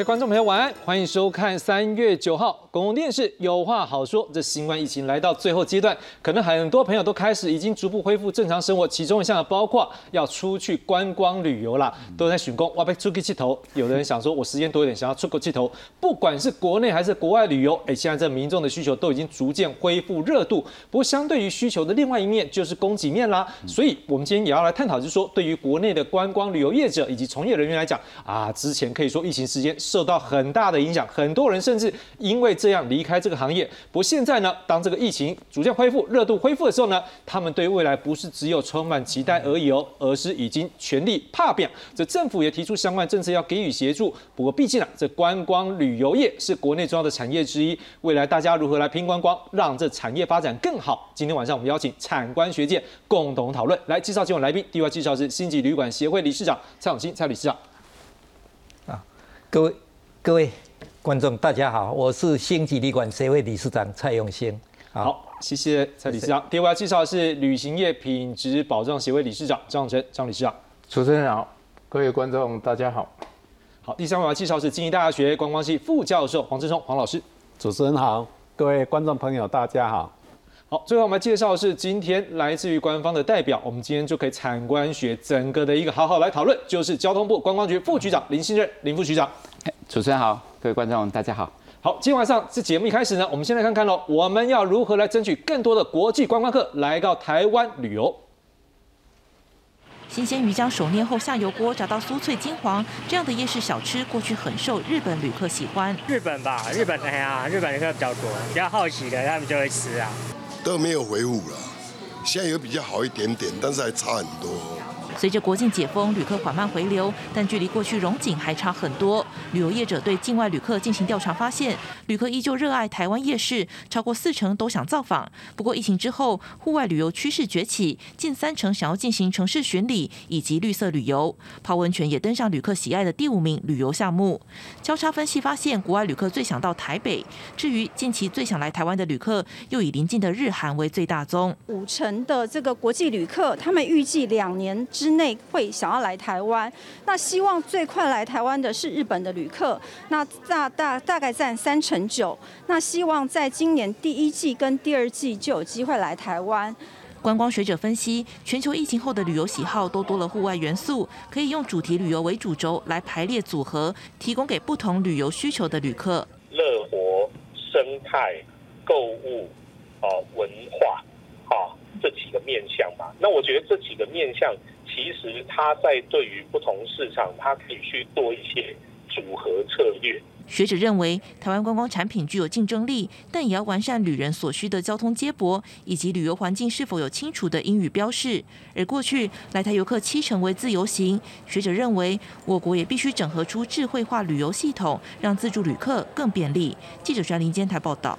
各位观众朋友，晚安，欢迎收看三月九号公共电视有话好说。这新冠疫情来到最后阶段，可能很多朋友都开始已经逐步恢复正常生活，其中一项包括要出去观光旅游啦，都在寻工，哇，被出去气头。有的人想说，我时间多一点，想要出国气头。不管是国内还是国外旅游，哎，现在这民众的需求都已经逐渐恢复热度。不过，相对于需求的另外一面，就是供给面啦。所以，我们今天也要来探讨，就是说，对于国内的观光旅游业者以及从业人员来讲，啊，之前可以说疫情时间。受到很大的影响，很多人甚至因为这样离开这个行业。不过现在呢，当这个疫情逐渐恢复、热度恢复的时候呢，他们对未来不是只有充满期待而已哦，而是已经全力怕变。这政府也提出相关政策要给予协助。不过毕竟啊，这观光旅游业是国内重要的产业之一，未来大家如何来拼观光，让这产业发展更好？今天晚上我们邀请产官学界共同讨论。来介绍今晚来宾，第一位介绍是星级旅馆协会理事长蔡永新蔡理事长。各位各位观众，大家好，我是星级旅馆协会理事长蔡永兴。好，谢谢蔡理事长。第二位要介绍的是旅行业品质保障协会理事长张成张理事长。主持人好，各位观众大家好。好，第三位要介绍是经济大学观光系副教授黄志聪黄老师。主持人好，各位观众朋友大家好。好，最后我们介绍是今天来自于官方的代表，我们今天就可以参观学整个的一个好好来讨论，就是交通部观光局副局长林信任林副局长。主持人好，各位观众大家好。好，今天晚上这节目一开始呢，我们先来看看喽，我们要如何来争取更多的国际观光客来到台湾旅游。新鲜鱼将手捏后下油锅炸到酥脆金黄，这样的夜市小吃过去很受日本旅客喜欢。日本吧，日本哎呀，日本旅客比较多，比较好奇的，他们就会吃啊。都没有回复了，现在有比较好一点点，但是还差很多。随着国境解封，旅客缓慢回流，但距离过去荣景还差很多。旅游业者对境外旅客进行调查，发现旅客依旧热爱台湾夜市，超过四成都想造访。不过疫情之后，户外旅游趋势崛起，近三成想要进行城市巡礼以及绿色旅游。泡温泉也登上旅客喜爱的第五名旅游项目。交叉分析发现，国外旅客最想到台北，至于近期最想来台湾的旅客，又以邻近的日韩为最大宗。五成的这个国际旅客，他们预计两年之内会想要来台湾，那希望最快来台湾的是日本的旅客，那大大大概占三成九，那希望在今年第一季跟第二季就有机会来台湾。观光学者分析，全球疫情后的旅游喜好都多了户外元素，可以用主题旅游为主轴来排列组合，提供给不同旅游需求的旅客。乐活、生态、购物、哦文化，哦这几个面向嘛，那我觉得这几个面向。其实它在对于不同市场，它可以去做一些组合策略。学者认为，台湾观光产品具有竞争力，但也要完善旅人所需的交通接驳，以及旅游环境是否有清楚的英语标示。而过去来台游客七成为自由行，学者认为，我国也必须整合出智慧化旅游系统，让自助旅客更便利。记者专林监台报道。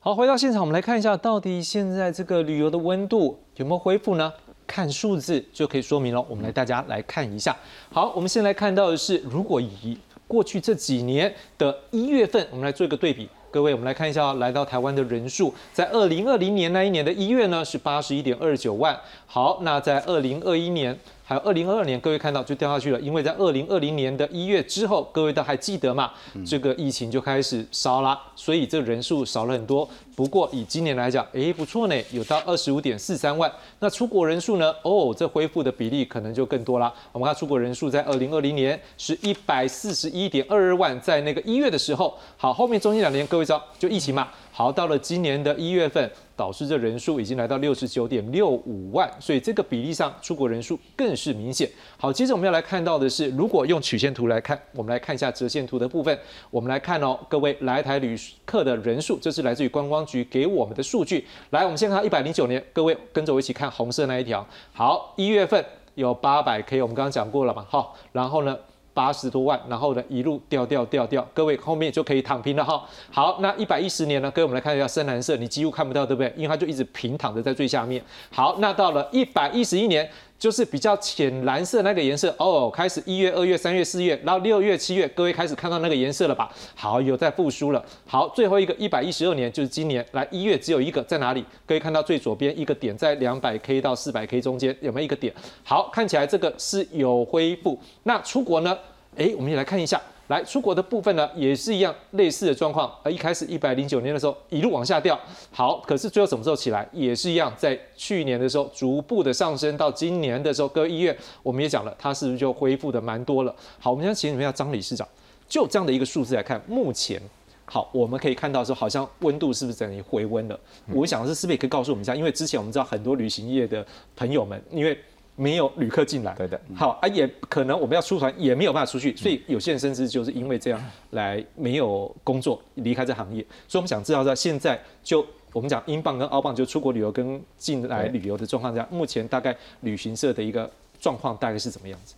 好，回到现场，我们来看一下，到底现在这个旅游的温度有没有恢复呢？看数字就可以说明了。我们来大家来看一下。好，我们先来看到的是，如果以过去这几年的一月份，我们来做一个对比。各位，我们来看一下来到台湾的人数，在二零二零年那一年的一月呢是八十一点二九万。好，那在二零二一年。还有二零二二年，各位看到就掉下去了，因为在二零二零年的一月之后，各位都还记得嘛？这个疫情就开始烧啦，所以这人数少了很多。不过以今年来讲，哎，不错呢，有到二十五点四三万。那出国人数呢？哦，这恢复的比例可能就更多啦。我们看出国人数在二零二零年是一百四十一点二二万，在那个一月的时候。好，后面中间两年，各位知道就疫情嘛？好，到了今年的一月份。导致这人数已经来到六十九点六五万，所以这个比例上出国人数更是明显。好，接着我们要来看到的是，如果用曲线图来看，我们来看一下折线图的部分。我们来看哦，各位来台旅客的人数，这是来自于观光局给我们的数据。来，我们先看一百零九年，各位跟着我一起看红色那一条。好，一月份有八百 K，我们刚刚讲过了嘛？好，然后呢？八十多万，然后呢一路掉掉掉掉，各位后面就可以躺平了哈。好，那一百一十年呢？各位我们来看一下深蓝色，你几乎看不到，对不对？因为它就一直平躺着在最下面。好，那到了一百一十一年。就是比较浅蓝色那个颜色哦，开始一月、二月、三月、四月，然后六月、七月，各位开始看到那个颜色了吧？好，有在复苏了。好，最后一个一百一十二年就是今年，来一月只有一个在哪里？各位看到最左边一个点，在两百 K 到四百 K 中间有没有一个点？好，看起来这个是有恢复。那出国呢？哎，我们也来看一下。来出国的部分呢，也是一样类似的状况。呃，一开始一百零九年的时候一路往下掉，好，可是最后什么时候起来，也是一样，在去年的时候逐步的上升，到今年的时候，各位医院我们也讲了，它是不是就恢复的蛮多了？好，我们先请问一下张理事长，就这样的一个数字来看，目前。好，我们可以看到说，好像温度是不是等于回温了？我想是是不是也可以告诉我们一下？因为之前我们知道很多旅行业的朋友们，因为没有旅客进来，对的。好啊，也可能我们要出团也没有办法出去，所以有些人甚至就是因为这样来没有工作，离开这行业。所以我们想知道，在现在就我们讲英镑跟澳镑就出国旅游跟进来旅游的状况下，目前大概旅行社的一个状况大概是怎么样子？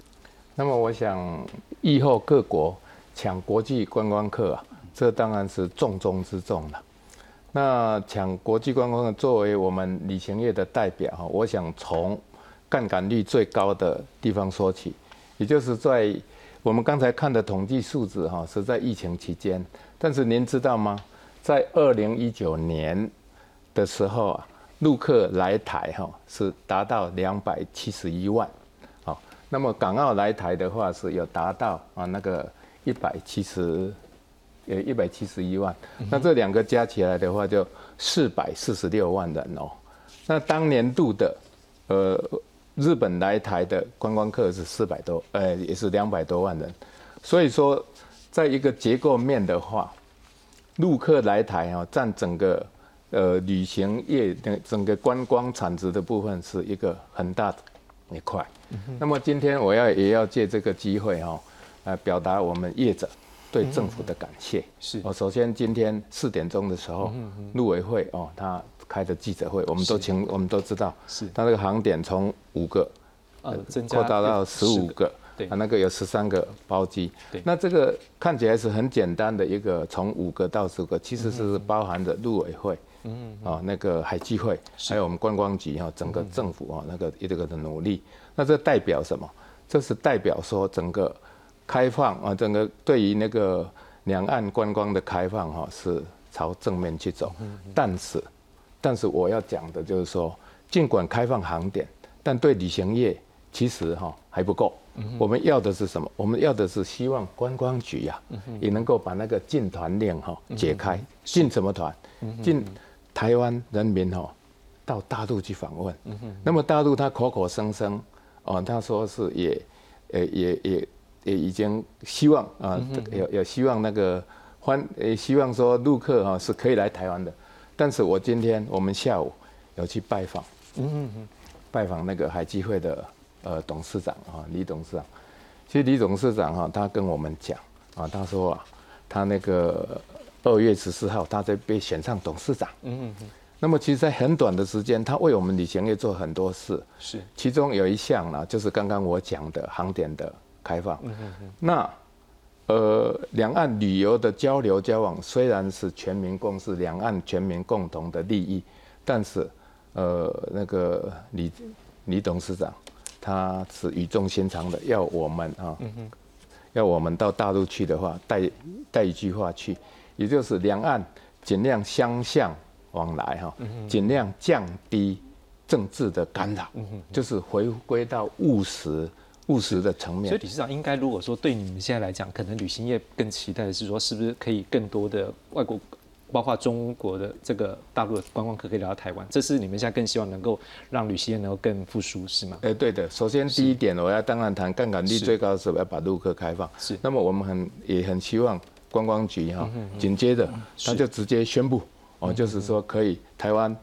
那么我想，以后各国抢国际观光客啊。这当然是重中之重了。那抢国际观光客作为我们旅行业的代表哈，我想从杠杆率最高的地方说起，也就是在我们刚才看的统计数字哈，是在疫情期间。但是您知道吗？在二零一九年的时候啊，陆客来台哈是达到两百七十一万，好，那么港澳来台的话是有达到啊那个一百七十。呃，一百七十一万，那这两个加起来的话，就四百四十六万人哦。那当年度的，呃，日本来台的观光客是四百多，呃，也是两百多万人。所以说，在一个结构面的话，陆客来台啊，占整个呃旅行业的整个观光产值的部分是一个很大的一块。那么今天我要也要借这个机会哈，来表达我们业者。对政府的感谢是我。首先，今天四点钟的时候，陆委会哦，他开的记者会，我们都请，我们都知道，是他那个航点从五个呃扩大到十五个，对，啊，那个有十三个包机，对。那这个看起来是很简单的一个，从五个到十个，其实是包含着陆委会，嗯，啊，那个海基会，还有我们观光局哈，整个政府啊，那个一个个的努力。那这代表什么？这是代表说整个。开放啊，整个对于那个两岸观光的开放哈，是朝正面去走。但是，但是我要讲的就是说，尽管开放航点，但对旅行业其实哈还不够。我们要的是什么？我们要的是希望观光局呀，也能够把那个禁团令哈解开。禁什么团？禁台湾人民哈到大陆去访问。那么大陆他口口声声哦，他说是也，呃也也。也已经希望啊，有有希望那个欢，也希望说陆客哈是可以来台湾的。但是我今天我们下午有去拜访，嗯嗯嗯，拜访那个海基会的呃董事长啊，李董事长。其实李董事长哈，他跟我们讲啊，他说啊，他那个二月十四号他在被选上董事长，嗯嗯嗯。那么其实，在很短的时间，他为我们旅行业做很多事，是。其中有一项呢，就是刚刚我讲的航点的。开放，嗯那呃，两岸旅游的交流交往虽然是全民共识，两岸全民共同的利益，但是呃，那个李李董事长他是语重心长的，要我们啊，要我们到大陆去的话，带带一句话去，也就是两岸尽量相向往来哈，尽量降低政治的干扰，就是回归到务实。务实的层面，所以理事长应该如果说对你们现在来讲，可能旅行业更期待的是说，是不是可以更多的外国，包括中国的这个大陆的观光客可以来到台湾？这是你们现在更希望能够让旅行业能够更复苏，是吗？哎，对的。首先第一点，我要当然谈杠杆率最高的时候要把陆客开放。是。那么我们很也很希望观光局哈，紧接着他就直接宣布哦，就是说可以台湾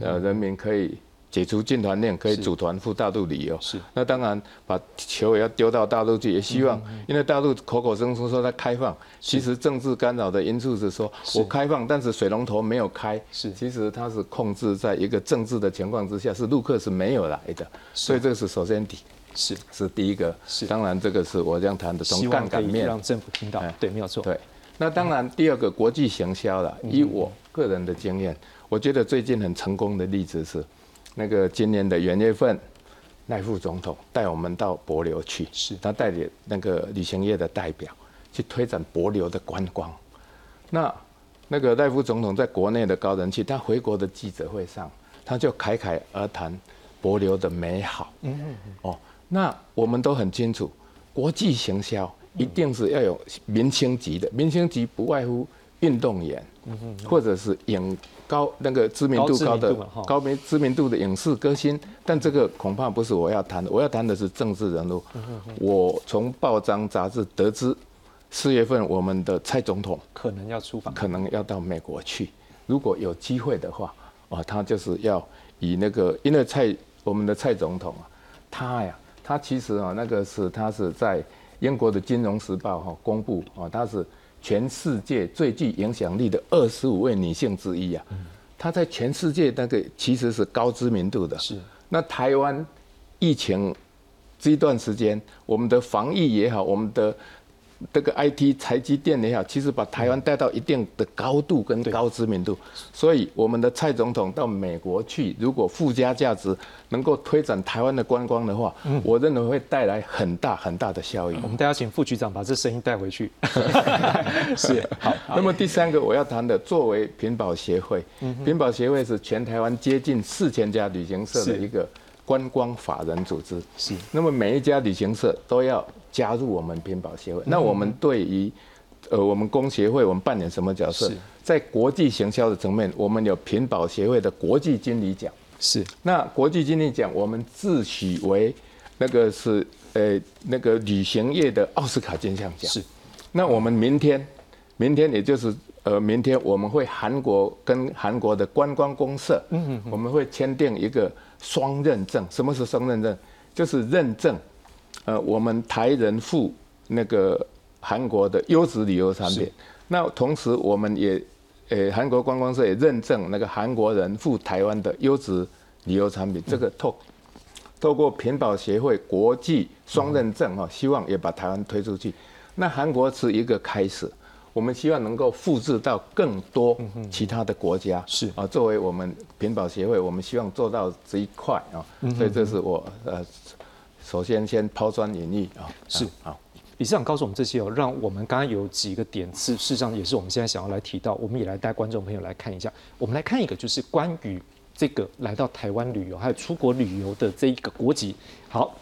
呃人民可以。解除禁团令，可以组团赴大陆旅游。是，那当然把球也要丢到大陆去，也希望，因为大陆口口声声说它开放，其实政治干扰的因素是说我开放，但是水龙头没有开。是，其实它是控制在一个政治的情况之下，是陆客是没有来的。所以这个是首先底。是，是第一个。是，当然这个是我这样谈的，从杠杆面让政府听到。对，没有错。对，那当然第二个国际行销了，以我个人的经验，我觉得最近很成功的例子是。那个今年的元月份，赖副总统带我们到博流去，是他带领那个旅行业的代表去推展博流的观光。那那个赖副总统在国内的高人气，他回国的记者会上，他就侃侃而谈博流的美好。嗯嗯嗯。哦，那我们都很清楚，国际行销一定是要有明星级的，明星级不外乎运动员，或者是影高那个知名度高的高名知名度的影视歌星，但这个恐怕不是我要谈的，我要谈的是政治人物。我从报章杂志得知，四月份我们的蔡总统可能要出访，可能要到美国去，如果有机会的话，啊，他就是要以那个，因为蔡我们的蔡总统啊，他呀，他其实啊，那个是他是在英国的《金融时报》哈公布啊，他是全世界最具影响力的二十五位女性之一啊，她在全世界那个其实是高知名度的。是。那台湾疫情这一段时间，我们的防疫也好，我们的这个 IT 台积电也好，其实把台湾带到一定的高度跟高知名度，所以我们的蔡总统到美国去，如果附加价值能够推展台湾的观光的话，我认为会带来很大很大的效益。我们大家请副局长把这声音带回去。是 好。那么第三个我要谈的，作为屏保协会，屏保协会是全台湾接近四千家旅行社的一个观光法人组织。是。那么每一家旅行社都要加入我们屏保协会。那我们对于，呃，我们工协会，我们扮演什么角色？在国际行销的层面，我们有屏保协会的国际经理奖。是。那国际经理奖，我们自诩为那个是呃那个旅行业的奥斯卡金像奖。是。那我们明天，明天也就是呃明天我们会韩国跟韩国的观光公社，嗯嗯，我们会签订一个双认证。什么是双认证？就是认证，呃，我们台人赴那个韩国的优质旅游产品。那同时我们也，呃，韩国观光社也认证那个韩国人赴台湾的优质旅游产品。这个透透过屏保协会国际双认证哈，希望也把台湾推出去。那韩国是一个开始，我们希望能够复制到更多其他的国家。是啊，作为我们屏保协会，我们希望做到这一块啊。所以这是我呃，首先先抛砖引玉啊。是好，理事长告诉我们这些哦，让我们刚刚有几个点是，事实上也是我们现在想要来提到，我们也来带观众朋友来看一下。我们来看一个，就是关于这个来到台湾旅游还有出国旅游的这一个国籍。好。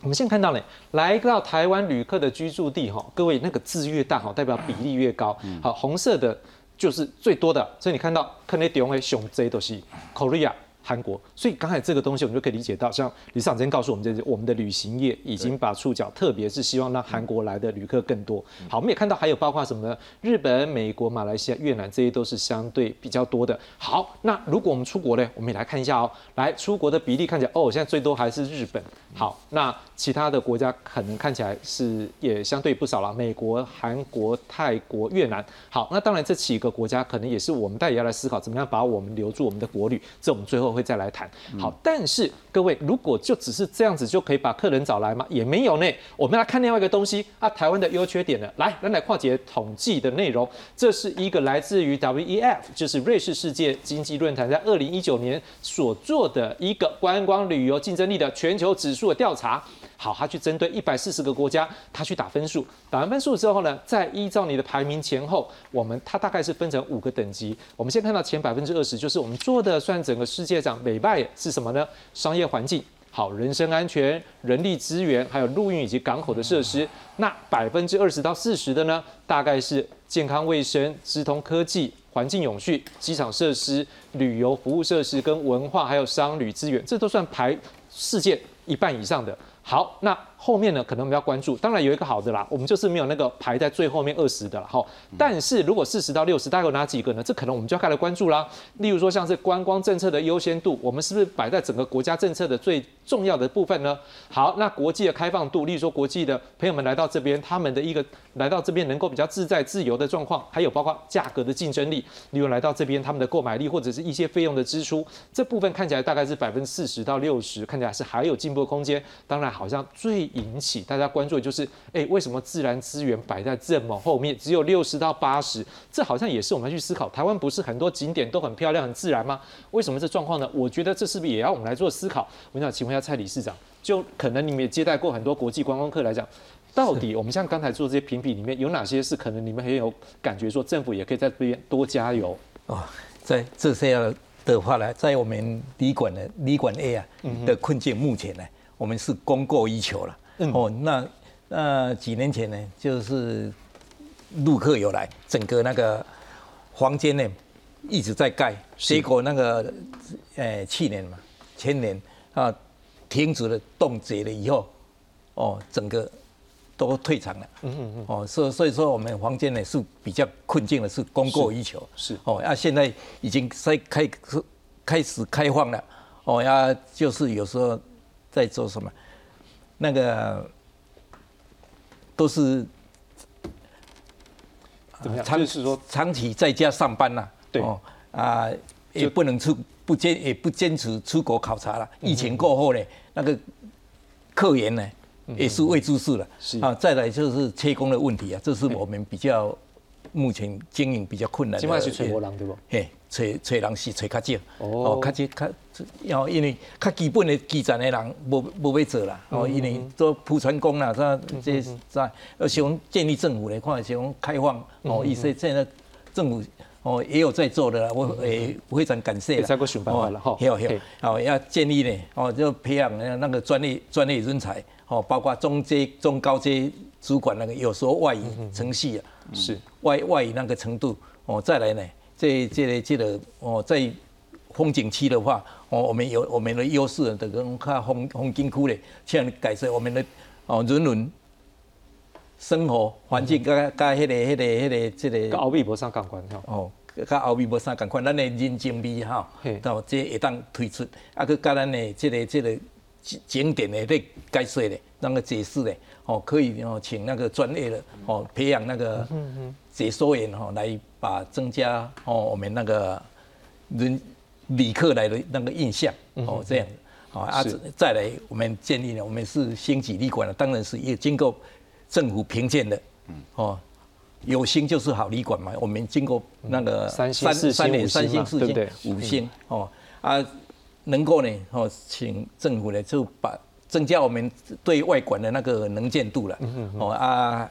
我们现在看到呢，来到台湾旅客的居住地哈，各位那个字越大哈，代表比例越高。好，红色的就是最多的，所以你看到可能点为熊 Z 都是 Korea。韩国，所以刚才这个东西我们就可以理解到，像李市长今天告诉我们，这是我们的旅行业已经把触角，特别是希望让韩国来的旅客更多。好，我们也看到还有包括什么呢？日本、美国、马来西亚、越南这些都是相对比较多的。好，那如果我们出国呢，我们也来看一下哦。来，出国的比例看起来，哦，现在最多还是日本。好，那其他的国家可能看起来是也相对不少了，美国、韩国、泰国、越南。好，那当然这几个国家可能也是我们大家要来思考，怎么样把我们留住我们的国旅。这我们最后会再来谈。好，但是各位，如果就只是这样子就可以把客人找来吗？也没有呢。我们来看另外一个东西啊，台湾的优缺点呢。来，来来，跨节统计的内容，这是一个来自于 WEF，就是瑞士世界经济论坛在二零一九年所做的一个观光旅游竞争力的全球指数的调查。好，他去针对一百四十个国家，他去打分数，打完分数之后呢，再依照你的排名前后，我们它大概是分成五个等级。我们先看到前百分之二十，就是我们做的算整个世界美拜是什么呢？商业环境好，人身安全、人力资源，还有陆运以及港口的设施。那百分之二十到四十的呢，大概是健康卫生、资通科技、环境永续、机场设施、旅游服务设施跟文化，还有商旅资源，这都算排世界一半以上的。好，那后面呢，可能我们要关注。当然有一个好的啦，我们就是没有那个排在最后面二十的了。好，但是如果四十到六十，大概有哪几个呢？这可能我们就要开始关注啦。例如说，像是观光政策的优先度，我们是不是摆在整个国家政策的最重要的部分呢？好，那国际的开放度，例如说国际的朋友们来到这边，他们的一个来到这边能够比较自在自由的状况，还有包括价格的竞争力，例如来到这边他们的购买力或者是一些费用的支出，这部分看起来大概是百分之四十到六十，看起来是还有进步空间。当然。好像最引起大家关注的就是，哎，为什么自然资源摆在这么后面，只有六十到八十？这好像也是我们要去思考。台湾不是很多景点都很漂亮、很自然吗？为什么这状况呢？我觉得这是不是也要我们来做思考？我想请问一下蔡理事长，就可能你们也接待过很多国际观光客来讲，到底我们像刚才做这些评比里面有哪些是可能你们很有感觉，说政府也可以在这边多加油？哦，在这些的话呢，在我们旅馆的旅馆 A 啊的困境，目前呢。我们是供过于求了，哦，那那几年前呢，就是陆客有来，整个那个房间呢一直在盖，结果那个呃去年嘛，前年啊停止了冻结了以后，哦，整个都退场了。嗯嗯嗯。哦，所所以说我们房间呢是比较困境的，是供过于求。是。哦，啊，现在已经在开开始开放了。哦，呀，就是有时候在做什么，那个都是怎么样？长是说长期在家上班呐。对。哦啊，也不能出不坚也不坚持出国考察了。疫情过后呢，那个客源呢也是未知数了。啊，再来就是缺工的问题啊，这是我们比较目前经营比较困难的。今晚是吹波浪对不？嘿。找找人是找较少，哦，较少较，要因为较基本的基层的人无无要做啦，哦，因为做铺船工啦，啥这在，而想建立政府来看，想开放，哦，意思现在政府哦也有在做的啦，我诶非常感谢。再过想办法了哈。有有，哦要建立呢，哦就培养那个专业专业人才，哦包括中阶、中高阶主管那个，有时候外语程序啊，是。外外语那个程度，哦再来呢。这、这个、这个哦，在风景区的话，哦，我们有我们的优势，的跟看风风景区嘞，像改善我们的哦人文生活环境，跟跟迄个、迄个、迄个、这个。跟后壁无啥共款吼。哦，跟后壁无啥共款，咱的人情味哈，到这会当推出，啊，去加咱的这个、这个景点的咧解说的，那个解释的，哦，可以哦，请那个专业的哦，培养那个解说员哈来。把增加哦，我们那个人旅客来的那个印象哦，这样。好啊，再来我们建立呢，我们是星级旅馆了，当然是也经过政府评鉴的，嗯。哦，有星就是好旅馆嘛，我们经过那个三星三星三星四星五星哦啊，能够呢哦，请政府呢就把增加我们对外馆的那个能见度了，哦啊。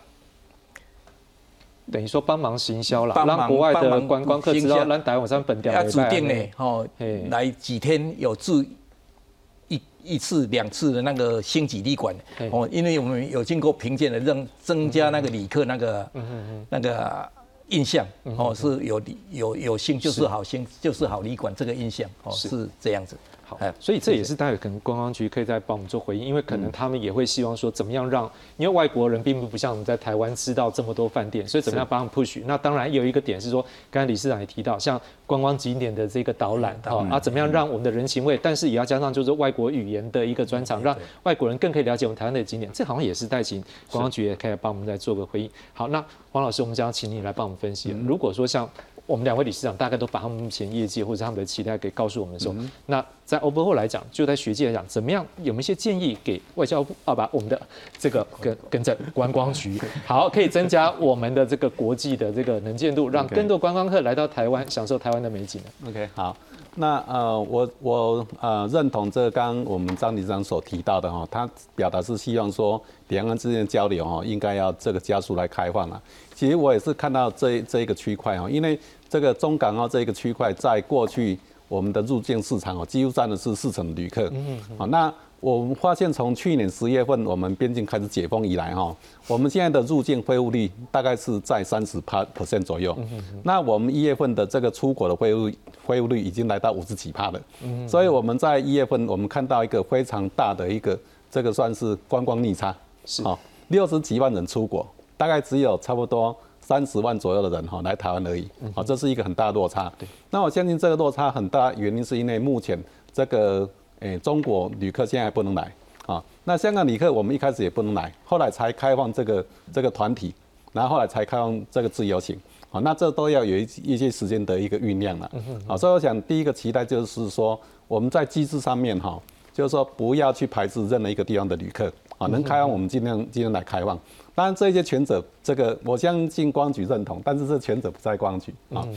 等于说帮忙行销啦，让国外的观光客知道，让台湾上本地要指定呢，哦，来几天有住一一次两次的那个星级旅馆，哦，因为我们有经过评鉴的，让增加那个旅客那个那个印象，哦，是有有有星就是。好星就是好旅馆这个印象，哦，是这样子。好，所以这也是待会可能观光局可以再帮我们做回应，因为可能他们也会希望说，怎么样让，因为外国人并不不像我们在台湾知道这么多饭店，所以怎么样帮他们 push？那当然有一个点是说，刚才理事长也提到，像观光景点的这个导览，哈，啊，怎么样让我们的人情味，但是也要加上就是外国语言的一个专场，让外国人更可以了解我们台湾的景点，这好像也是待请观光局也可以帮我们再做个回应。好，那黄老师，我们将请你来帮我们分析，如果说像。我们两位理事长大概都把他们目前业绩或者他们的期待给告诉我们的时候，那在 p e 后来讲，就在学界来讲，怎么样有没有一些建议给外交部啊？把我们的这个跟 跟着观光局，好，可以增加我们的这个国际的这个能见度，让更多观光客来到台湾享受台湾的美景。OK，好，那呃，我我呃认同这刚我们张理事长所提到的哈，他表达是希望说两岸之间的交流哈，应该要这个加速来开放了。其实我也是看到这这一个区块哈，因为这个中港澳这一个区块，在过去我们的入境市场哦，几乎占的是四成旅客。嗯。好，那我们发现从去年十月份我们边境开始解封以来哈，我们现在的入境恢复率大概是在三十趴 percent 左右。嗯那我们一月份的这个出国的恢复恢复率已经来到五十几趴了。嗯。所以我们在一月份我们看到一个非常大的一个这个算是观光逆差。是。啊，六十几万人出国，大概只有差不多。三十万左右的人哈来台湾而已，好，这是一个很大的落差。对，那我相信这个落差很大，原因是因为目前这个诶中国旅客现在不能来，啊，那香港旅客我们一开始也不能来，后来才开放这个这个团体，然后后来才开放这个自由行，好，那这都要有一一些时间的一个酝酿了，好，所以我想第一个期待就是说我们在机制上面哈，就是说不要去排斥任何一个地方的旅客，啊，能开放我们尽量尽量来开放。当然，这些权责，这个我相信光局认同，但是这权责不在光局啊。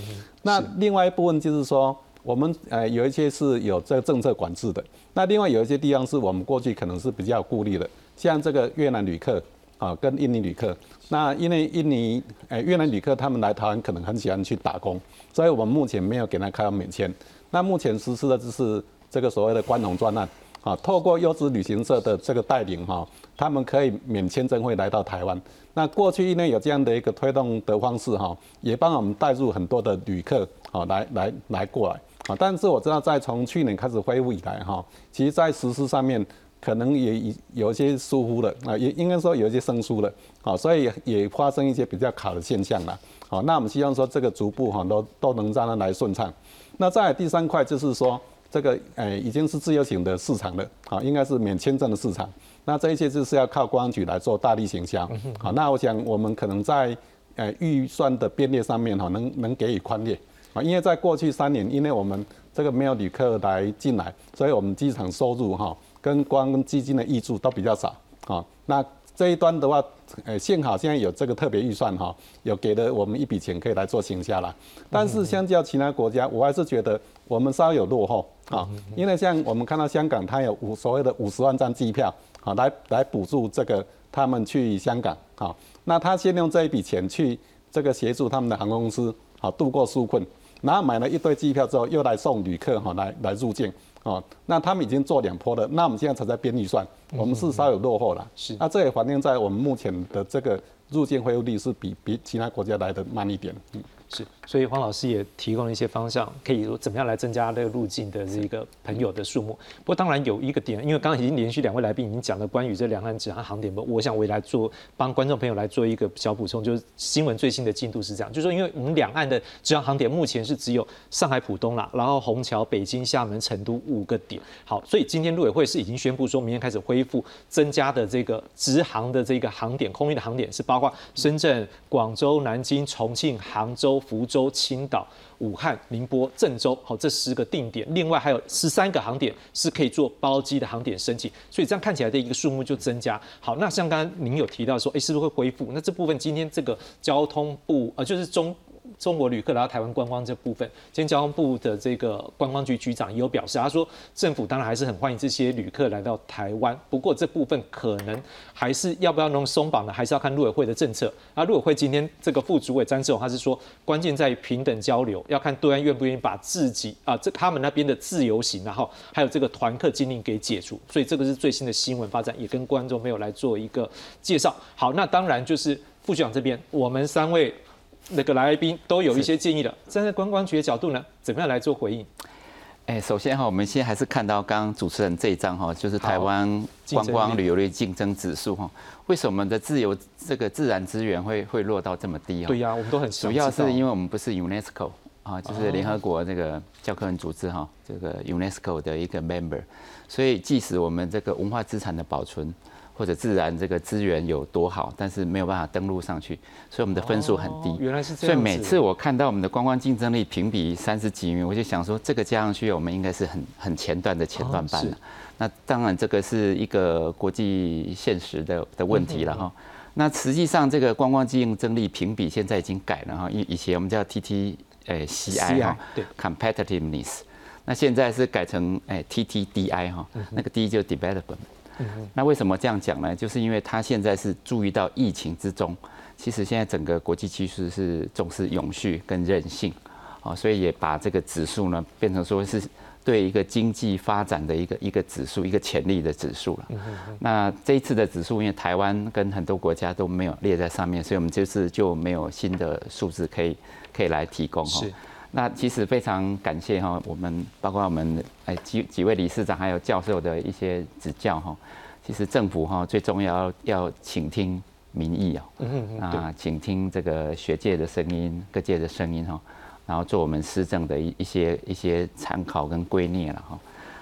那另外一部分就是说，我们呃有一些是有这个政策管制的，那另外有一些地方是我们过去可能是比较顾虑的，像这个越南旅客啊，跟印尼旅客。那因为印尼呃越南旅客他们来台湾可能很喜欢去打工，所以我们目前没有给他开放免签。那目前实施的就是这个所谓的关红专案。啊，透过优质旅行社的这个带领哈，他们可以免签证会来到台湾。那过去因为有这样的一个推动的方式哈，也帮我们带入很多的旅客啊来来来过来啊。但是我知道在从去年开始恢复以来哈，其实在实施上面可能也有一些疏忽了啊，也应该说有一些生疏了啊，所以也发生一些比较卡的现象了。好，那我们希望说这个逐步哈都都能让它来顺畅。那在第三块就是说。这个呃已经是自由行的市场了，啊，应该是免签证的市场。那这一些就是要靠公安局来做大力行销。好，那我想我们可能在呃预算的编列上面哈，能能给予宽列啊，因为在过去三年，因为我们这个没有旅客来进来，所以我们机场收入哈跟光基金的益助都比较少啊。那这一端的话，呃，幸好现在有这个特别预算哈，有给了我们一笔钱可以来做行销了。但是相较其他国家，我还是觉得我们稍有落后啊。因为像我们看到香港，它有五所谓的五十万张机票啊，来来补助这个他们去香港啊。那他先用这一笔钱去这个协助他们的航空公司啊度过纾困，然后买了一堆机票之后，又来送旅客哈来来入境。哦，那他们已经做两波了，那我们现在才在编预算，我们是稍有落后了。是，那这也反映在我们目前的这个入境恢复率是比比其他国家来的慢一点。嗯。是，所以黄老师也提供了一些方向，可以说怎么样来增加这个入境的这一个朋友的数目。不过当然有一个点，因为刚刚已经连续两位来宾已经讲了关于这两岸直航航点，我想我也来做帮观众朋友来做一个小补充，就是新闻最新的进度是这样，就是说因为我们两岸的直航航点目前是只有上海浦东啦，然后虹桥、北京、厦门、成都五个点。好，所以今天陆委会是已经宣布说明天开始恢复增加的这个直航的这个航点，空运的航点是包括深圳、广州、南京、重庆、杭州。福州、青岛、武汉、宁波、郑州，好，这十个定点，另外还有十三个航点是可以做包机的航点申请，所以这样看起来的一个数目就增加。好，那像刚刚您有提到说，哎，是不是会恢复？那这部分今天这个交通部，呃，就是中。中国旅客来到台湾观光这部分，今天交通部的这个观光局局长也有表示，他说政府当然还是很欢迎这些旅客来到台湾，不过这部分可能还是要不要弄松绑呢，还是要看陆委会的政策。那陆委会今天这个副主委张志勇他是说，关键在于平等交流，要看对岸愿不愿意把自己啊这他们那边的自由行，然后还有这个团客禁令给解除。所以这个是最新的新闻发展，也跟观众朋友来做一个介绍。好，那当然就是副局长这边，我们三位。那个来宾都有一些建议的，站在观光局的角度呢，怎么样来做回应？哎，首先哈，我们现在还是看到刚刚主持人这一张哈，就是台湾观光旅游的竞争指数哈，为什么的自由这个自然资源会会落到这么低啊？对呀，我们都很主要是因为我们不是 UNESCO 啊，就是联合国这个教科文组织哈，这个 UNESCO 的一个 member，所以即使我们这个文化资产的保存。或者自然这个资源有多好，但是没有办法登录上去，所以我们的分数很低。原来是这样。所以每次我看到我们的观光竞争力评比三十几名，我就想说，这个加上去，我们应该是很很前段的前段班了。那当然，这个是一个国际现实的的问题了哈。那实际上，这个观光竞争力评比现在已经改了哈，以以前我们叫 T T 诶 C I 哈，Competitiveness，那现在是改成诶 T T D I 哈，那个 D 就 Development。那为什么这样讲呢？就是因为他现在是注意到疫情之中，其实现在整个国际趋势是重视永续跟韧性，哦，所以也把这个指数呢变成说是对一个经济发展的一个一个指数，一个潜力的指数了。那这一次的指数，因为台湾跟很多国家都没有列在上面，所以我们这次就没有新的数字可以可以来提供哈。那其实非常感谢哈，我们包括我们哎几几位理事长还有教授的一些指教哈。其实政府哈最重要要倾听民意哦，啊倾听这个学界的声音、各界的声音哈，然后做我们施政的一一些一些参考跟归臬了哈。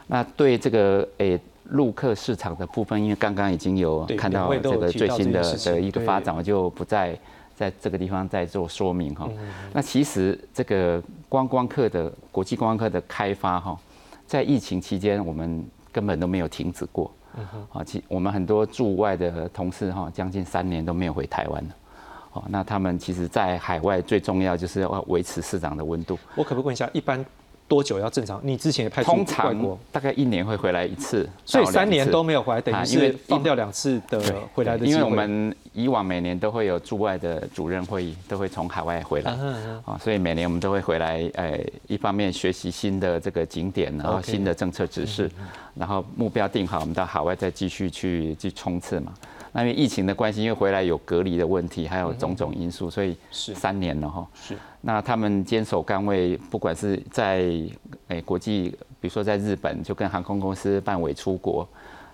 那对这个诶陆客市场的部分，因为刚刚已经有看到这个最新的的一个发展，我就不再在这个地方再做说明哈。那其实这个观光客的国际观光客的开发哈，在疫情期间我们根本都没有停止过。啊，其我们很多驻外的同事哈，将近三年都没有回台湾了。哦，那他们其实，在海外最重要就是要维持市场的温度。我可不可以问一下，一般多久要正常？你之前也派通常大概一年会回来一次，所以三年都没有回来，等于是放掉两次的回来的因为我们以往每年都会有驻外的主任会议，都会从海外回来啊，所以每年我们都会回来，呃，一方面学习新的这个景点，然后新的政策指示，然后目标定好，我们到海外再继续去去冲刺嘛。那因为疫情的关系，因为回来有隔离的问题，还有种种因素，所以是三年了哈。是。那他们坚守岗位，不管是在诶国际，比如说在日本，就跟航空公司办委出国；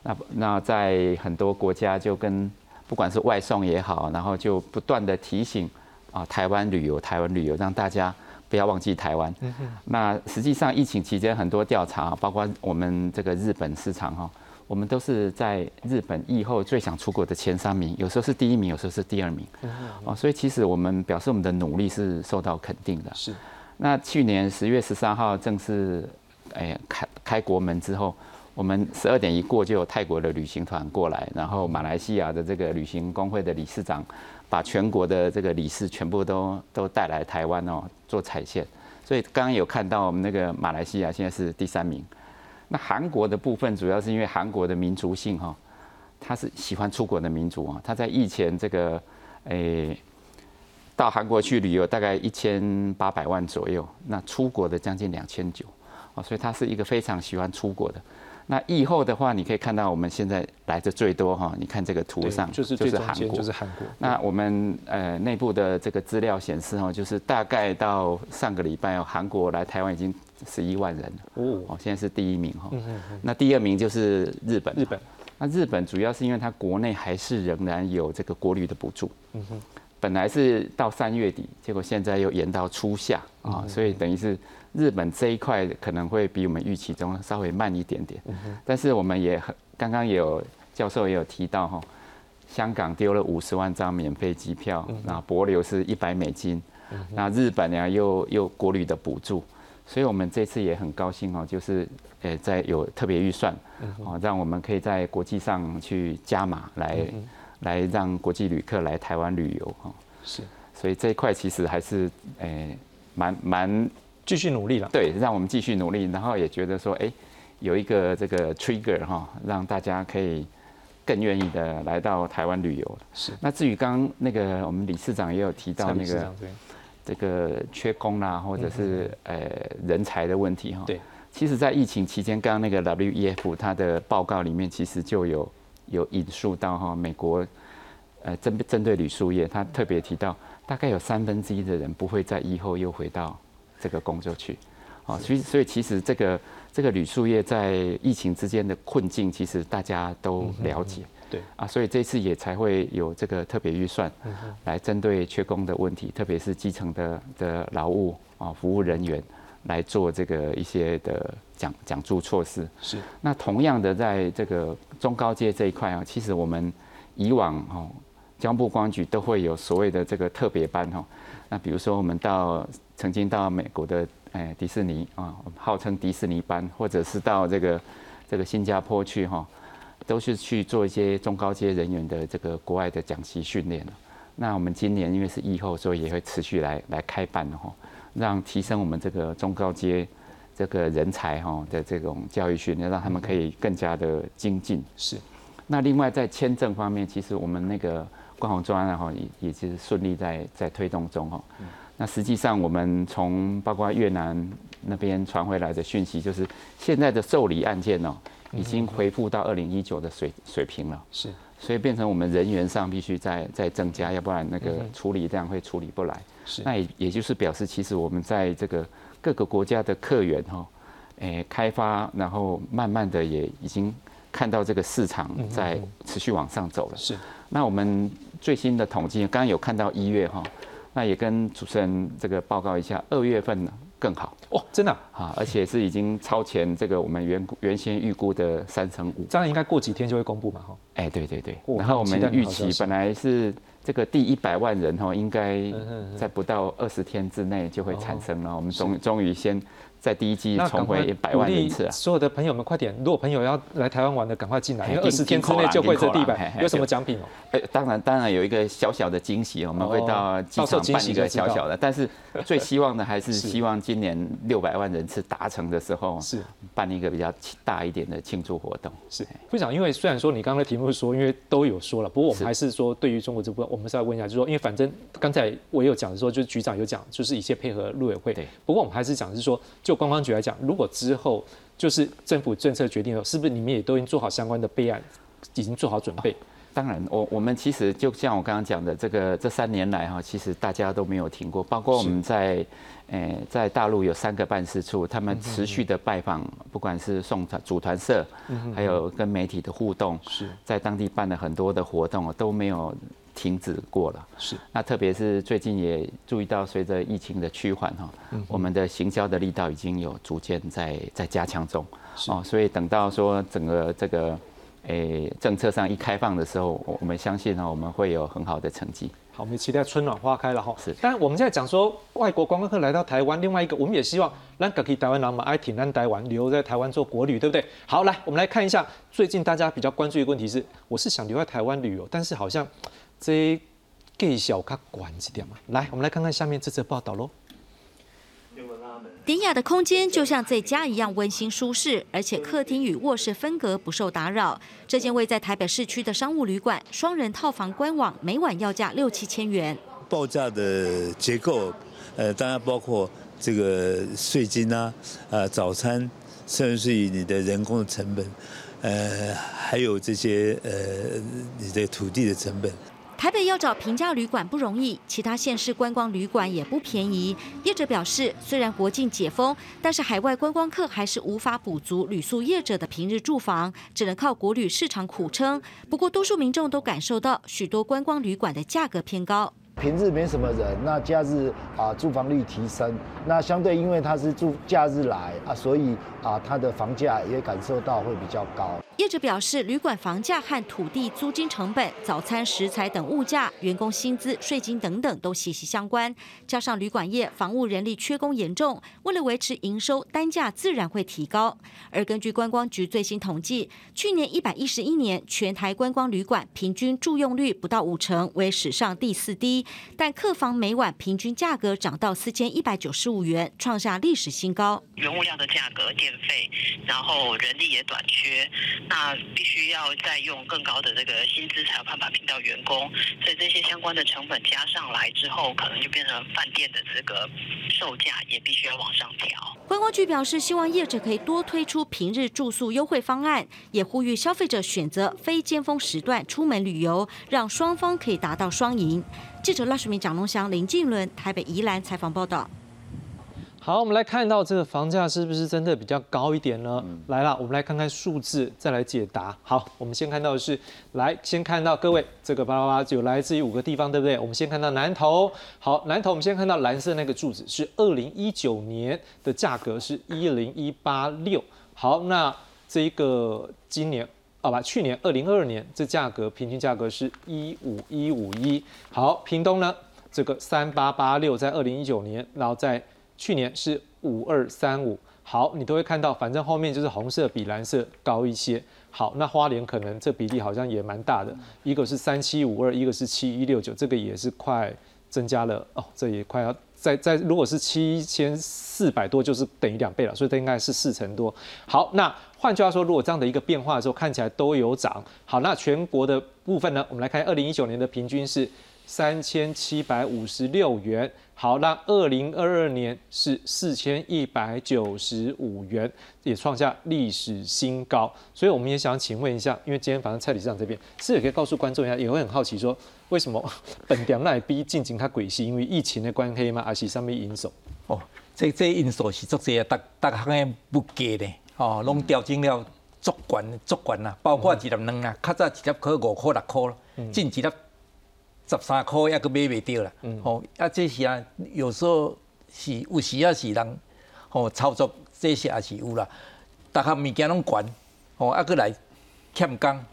那那在很多国家，就跟不管是外送也好，然后就不断的提醒啊，台湾旅游，台湾旅游，让大家不要忘记台湾。那实际上疫情期间很多调查，包括我们这个日本市场哈。我们都是在日本疫后最想出国的前三名，有时候是第一名，有时候是第二名。哦，所以其实我们表示我们的努力是受到肯定的。是。那去年十月十三号正式，哎，开开国门之后，我们十二点一过就有泰国的旅行团过来，然后马来西亚的这个旅行工会的理事长把全国的这个理事全部都都带来台湾哦做彩线，所以刚刚有看到我们那个马来西亚现在是第三名。那韩国的部分主要是因为韩国的民族性哈，他是喜欢出国的民族啊。他在疫前这个诶，到韩国去旅游大概一千八百万左右，那出国的将近两千九啊，所以他是一个非常喜欢出国的。那疫后的话，你可以看到我们现在来的最多哈，你看这个图上就是就是韩国，就是韩国。那我们呃内部的这个资料显示哈，就是大概到上个礼拜哦，韩国来台湾已经。十一万人哦，现在是第一名哈。那第二名就是日本。日本，那日本主要是因为它国内还是仍然有这个国旅的补助。本来是到三月底，结果现在又延到初夏啊，所以等于是日本这一块可能会比我们预期中稍微慢一点点。但是我们也很刚刚有教授也有提到哈，香港丢了五十万张免费机票，那博流是一百美金，那日本呢又又国旅的补助。所以，我们这次也很高兴哦，就是，呃，在有特别预算，哦，让我们可以在国际上去加码，来，来让国际旅客来台湾旅游，哈。是。所以这一块其实还是，诶，蛮蛮继续努力了。对，让我们继续努力，然后也觉得说，哎，有一个这个 trigger 哈，让大家可以更愿意的来到台湾旅游。是。那至于刚那个我们理事长也有提到那个。这个缺工啦，或者是呃人才的问题哈。对，其实，在疫情期间，刚刚那个 W E F 它的报告里面，其实就有有引述到哈，美国呃针针对铝塑业，它特别提到，大概有三分之一的人不会在以后又回到这个工作去。啊，所以所以其实这个这个铝塑业在疫情之间的困境，其实大家都了解。对啊，所以这次也才会有这个特别预算，来针对缺工的问题，特别是基层的的劳务啊服务人员来做这个一些的奖奖助措施。是。那同样的，在这个中高阶这一块啊，其实我们以往哦，交通部光局都会有所谓的这个特别班哦。那比如说我们到曾经到美国的哎迪士尼啊，号称迪士尼班，或者是到这个这个新加坡去哈。都是去做一些中高阶人员的这个国外的讲习训练那我们今年因为是疫后，所以也会持续来来开办的哈，让提升我们这个中高阶这个人才哈的这种教育训练，让他们可以更加的精进。是。那另外在签证方面，其实我们那个官宏专案哈也也是顺利在在推动中哈。那实际上我们从包括越南那边传回来的讯息，就是现在的受理案件哦。已经恢复到二零一九的水水平了，是，所以变成我们人员上必须再再增加，要不然那个处理量会处理不来。是，那也也就是表示，其实我们在这个各个国家的客源哈，诶开发，然后慢慢的也已经看到这个市场在持续往上走了。是，那我们最新的统计，刚刚有看到一月哈，那也跟主持人这个报告一下，二月份呢。更好哦，真的啊，而且是已经超前这个我们原原先预估的三成五，这样应该过几天就会公布嘛，哈。哎，对对对，然后我们预期本来是这个第一百万人哈，应该在不到二十天之内就会产生了。我们终终于先。在第一季重回百万人次啊！所有的朋友们快点，如果朋友要来台湾玩的，赶快进来，因为二十天之内就会这地板。有什么奖品哦？哎，当然当然有一个小小的惊喜，我们会到机场办一个小小的，但是最希望的还是 希望今年六百万人次达成的时候，是办一个比较大一点的庆祝活动。是非常，因为虽然说你刚刚的题目说，因为都有说了，不过我们还是说，对于中国这部分，我们是要问一下，就是说，因为反正刚才我有讲的说，就是局长有讲，就是一切配合陆委会。对。不过我们还是讲是说，就观光局来讲，如果之后就是政府政策决定了，是不是你们也都已经做好相关的备案，已经做好准备？当然，我我们其实就像我刚刚讲的，这个这三年来哈，其实大家都没有停过，包括我们在诶在大陆有三个办事处，他们持续的拜访，不管是送团组团社，还有跟媒体的互动，是在当地办了很多的活动都没有。停止过了，是那特别是最近也注意到，随着疫情的趋缓哈，我们的行销的力道已经有逐渐在在加强中，哦，所以等到说整个这个诶政策上一开放的时候，我们相信呢，我们会有很好的成绩。好，我们期待春暖花开了哈。是，但我们现在讲说外国观光客来到台湾，另外一个我们也希望让可以台湾人嘛爱挺让台湾留在台湾做国旅，对不对？好，来我们来看一下最近大家比较关注一个问题是，我是想留在台湾旅游，但是好像。这给小卡管一点嘛，来，我们来看看下面这则报道喽。典雅的空间就像在家一样温馨舒适，而且客厅与卧室分隔不受打扰。这间位在台北市区的商务旅馆，双人套房官网每晚要价六七千元。报价的结构，呃，当然包括这个税金啊，呃，早餐，甚至是以你的人工的成本，呃，还有这些呃，你的土地的成本。台北要找平价旅馆不容易，其他县市观光旅馆也不便宜。业者表示，虽然国境解封，但是海外观光客还是无法补足旅宿业者的平日住房，只能靠国旅市场苦撑。不过，多数民众都感受到许多观光旅馆的价格偏高。平日没什么人，那假日啊住房率提升，那相对因为他是住假日来啊，所以啊它的房价也感受到会比较高。业者表示，旅馆房价和土地租金成本、早餐食材等物价、员工薪资、税金等等都息息相关。加上旅馆业房务人力缺工严重，为了维持营收，单价自然会提高。而根据观光局最新统计，去年一百一十一年全台观光旅馆平均住用率不到五成，为史上第四低。但客房每晚平均价格涨到四千一百九十五元，创下历史新高。原物料的价格、电费，然后人力也短缺。那必须要再用更高的这个薪资才有办法聘到员工，所以这些相关的成本加上来之后，可能就变成饭店的这个售价也必须要往上调。观光局表示，希望业者可以多推出平日住宿优惠方案，也呼吁消费者选择非尖峰时段出门旅游，让双方可以达到双赢。记者赖淑明、蒋龙祥、林静伦台北宜兰采访报道。好，我们来看到这个房价是不是真的比较高一点呢？来了，我们来看看数字，再来解答。好，我们先看到的是，来先看到各位这个巴拉巴拉有来自于五个地方，对不对？我们先看到南投。好，南投，我们先看到蓝色那个柱子是二零一九年的价格是一零一八六。好，那这一个今年啊不，去年二零二二年这价格平均价格是一五一五一。好，屏东呢这个三八八六在二零一九年，然后在去年是五二三五，好，你都会看到，反正后面就是红色比蓝色高一些。好，那花莲可能这比例好像也蛮大的，一个是三七五二，一个是七一六九，这个也是快增加了哦，这也快要在在，如果是七千四百多，就是等于两倍了，所以它应该是四成多。好，那换句话说，如果这样的一个变化的时候，看起来都有涨。好，那全国的部分呢，我们来看二零一九年的平均是三千七百五十六元。好，那二零二二年是四千一百九十五元，也创下历史新高。所以我们也想请问一下，因为今天反正蔡理事长这边是也可以告诉观众一下，也会很好奇说，为什么本店那逼进行它鬼戏？因为疫情的关系吗？还是上面因素？哦，这这因素是足些，大大行的不给的哦，拢调整了足管足管啦，包括一粒卵啊，较早一粒可五块六块咯，近几粒。十三块也阁买袂着啦，吼！啊，这是啊，有时候是有时啊是人吼操作，这些也是有啦。大家物件拢悬，吼，啊，阁来欠工，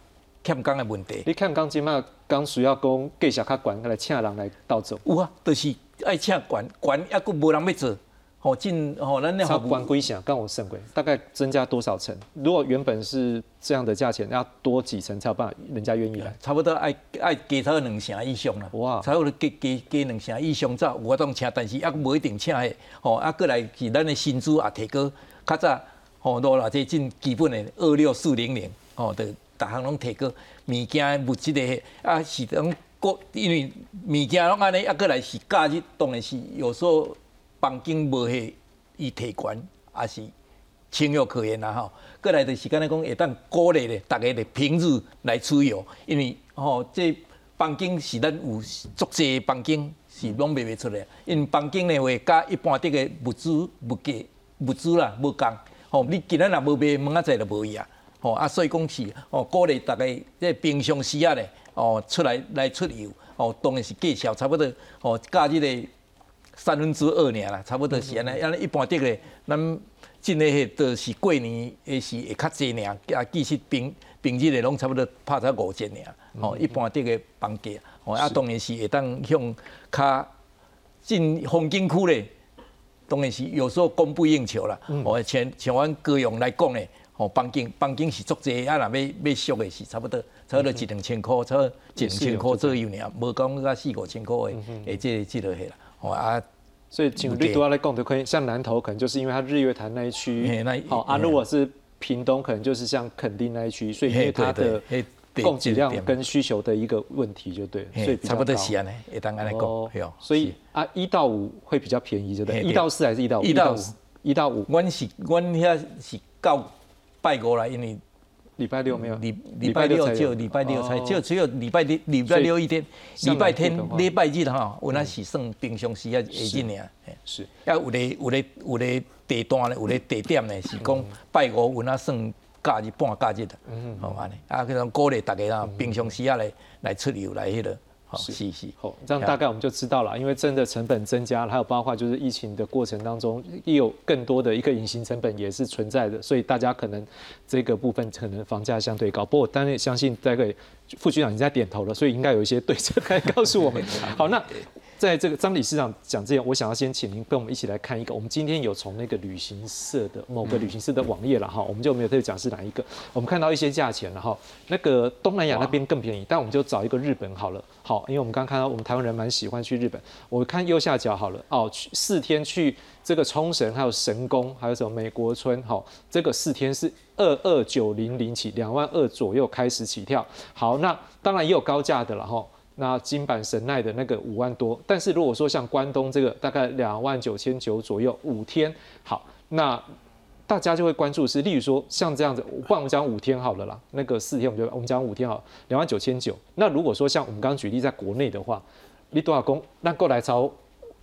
欠工的问题。你欠工即马工需要讲继续较悬来请人来倒做。有啊，就是爱请悬悬，抑佫无人要做。哦，进哦，咱那好关归想，刚我算过，大概增加多少层？如果原本是这样的价钱，要多几层才有办法，人家愿意来。差不多爱爱加他两成以上啦。哇！差不多加加加两成以上才我当请，但是也无一定请的。哦，啊，过来是咱的薪资也提高，较早吼，多啦，这进基本的二六四零零，吼，的逐项拢提高，物件物质的啊是等过，因为物件拢安尼，啊过来是假日，当然是有时候。房间无迄伊提悬，也是情有可原啦吼。过来的时间来讲，会当鼓励咧，大家咧平日来出游，因为吼这房间是咱有足济房间是拢卖袂出来，因房间咧话甲一般的个物资物价物资啦无共，吼你今日若无卖，明仔载就无伊啊，吼啊所以讲是吼鼓励大家即平常时啊咧，哦出来来出游，哦当然是介绍差不多，哦假日咧。三分之二年啦，差不多是安尼。安尼一般的个，咱进的迄都是过年的是会较济年，啊，其实平平日的拢差不多拍才五千年。哦，一般的个房价，哦，啊，当然是会当向较进风景区咧，当然是有时候供不应求啦。哦，像像阮高雄来讲咧，哦，房景房景是足济，啊，若要要俗的是差不多差不多一两千箍，差不多一两千箍左右尔，无讲到四五千箍的，诶，这这落去啦。哦啊，所以像绿都来讲就可以，像南投可能就是因为它日月潭那一区，好啊，如果是屏东可能就是像垦丁那一区，所以因为它的供给量跟需求的一个问题就对，所以差不多是安尼，也当安尼讲，所以啊一到五会比较便宜，就对，一到四还是一到五？一到五，一到五，阮是阮遐是到拜五来，因为。礼拜六没有，礼礼拜六只有礼拜六才就只有礼拜六礼拜六一天，礼拜天礼拜日哈，我那是算平常时啊下日呢，是，啊有咧有咧有咧地段咧有咧地点咧是讲拜五有那算假日半假日的，好安尼，啊可能鼓励大家啊平常时啊来来出游来迄个。是是，好，这样大概我们就知道了。因为真的成本增加了，还有包括就是疫情的过程当中，也有更多的一个隐形成本也是存在的，所以大家可能这个部分可能房价相对高。不过，当然相信这个副局长已经在点头了，所以应该有一些对策 可以告诉我们。好，那。在这个张理事长讲之前，我想要先请您跟我们一起来看一个。我们今天有从那个旅行社的某个旅行社的网页了哈，我们就没有特别讲是哪一个。我们看到一些价钱了哈，那个东南亚那边更便宜，但我们就找一个日本好了。好，因为我们刚看到我们台湾人蛮喜欢去日本。我看右下角好了哦，去四天去这个冲绳，还有神宫，还有什么美国村，好，这个四天是二二九零零起，两万二左右开始起跳。好，那当然也有高价的了哈。那金版神奈的那个五万多，但是如果说像关东这个大概两万九千九左右，五天好，那大家就会关注是，例如说像这样子，不然我们讲五天好了啦，那个四天我们就我们讲五天好，两万九千九。那如果说像我们刚刚举例在国内的话，你多少公那过来超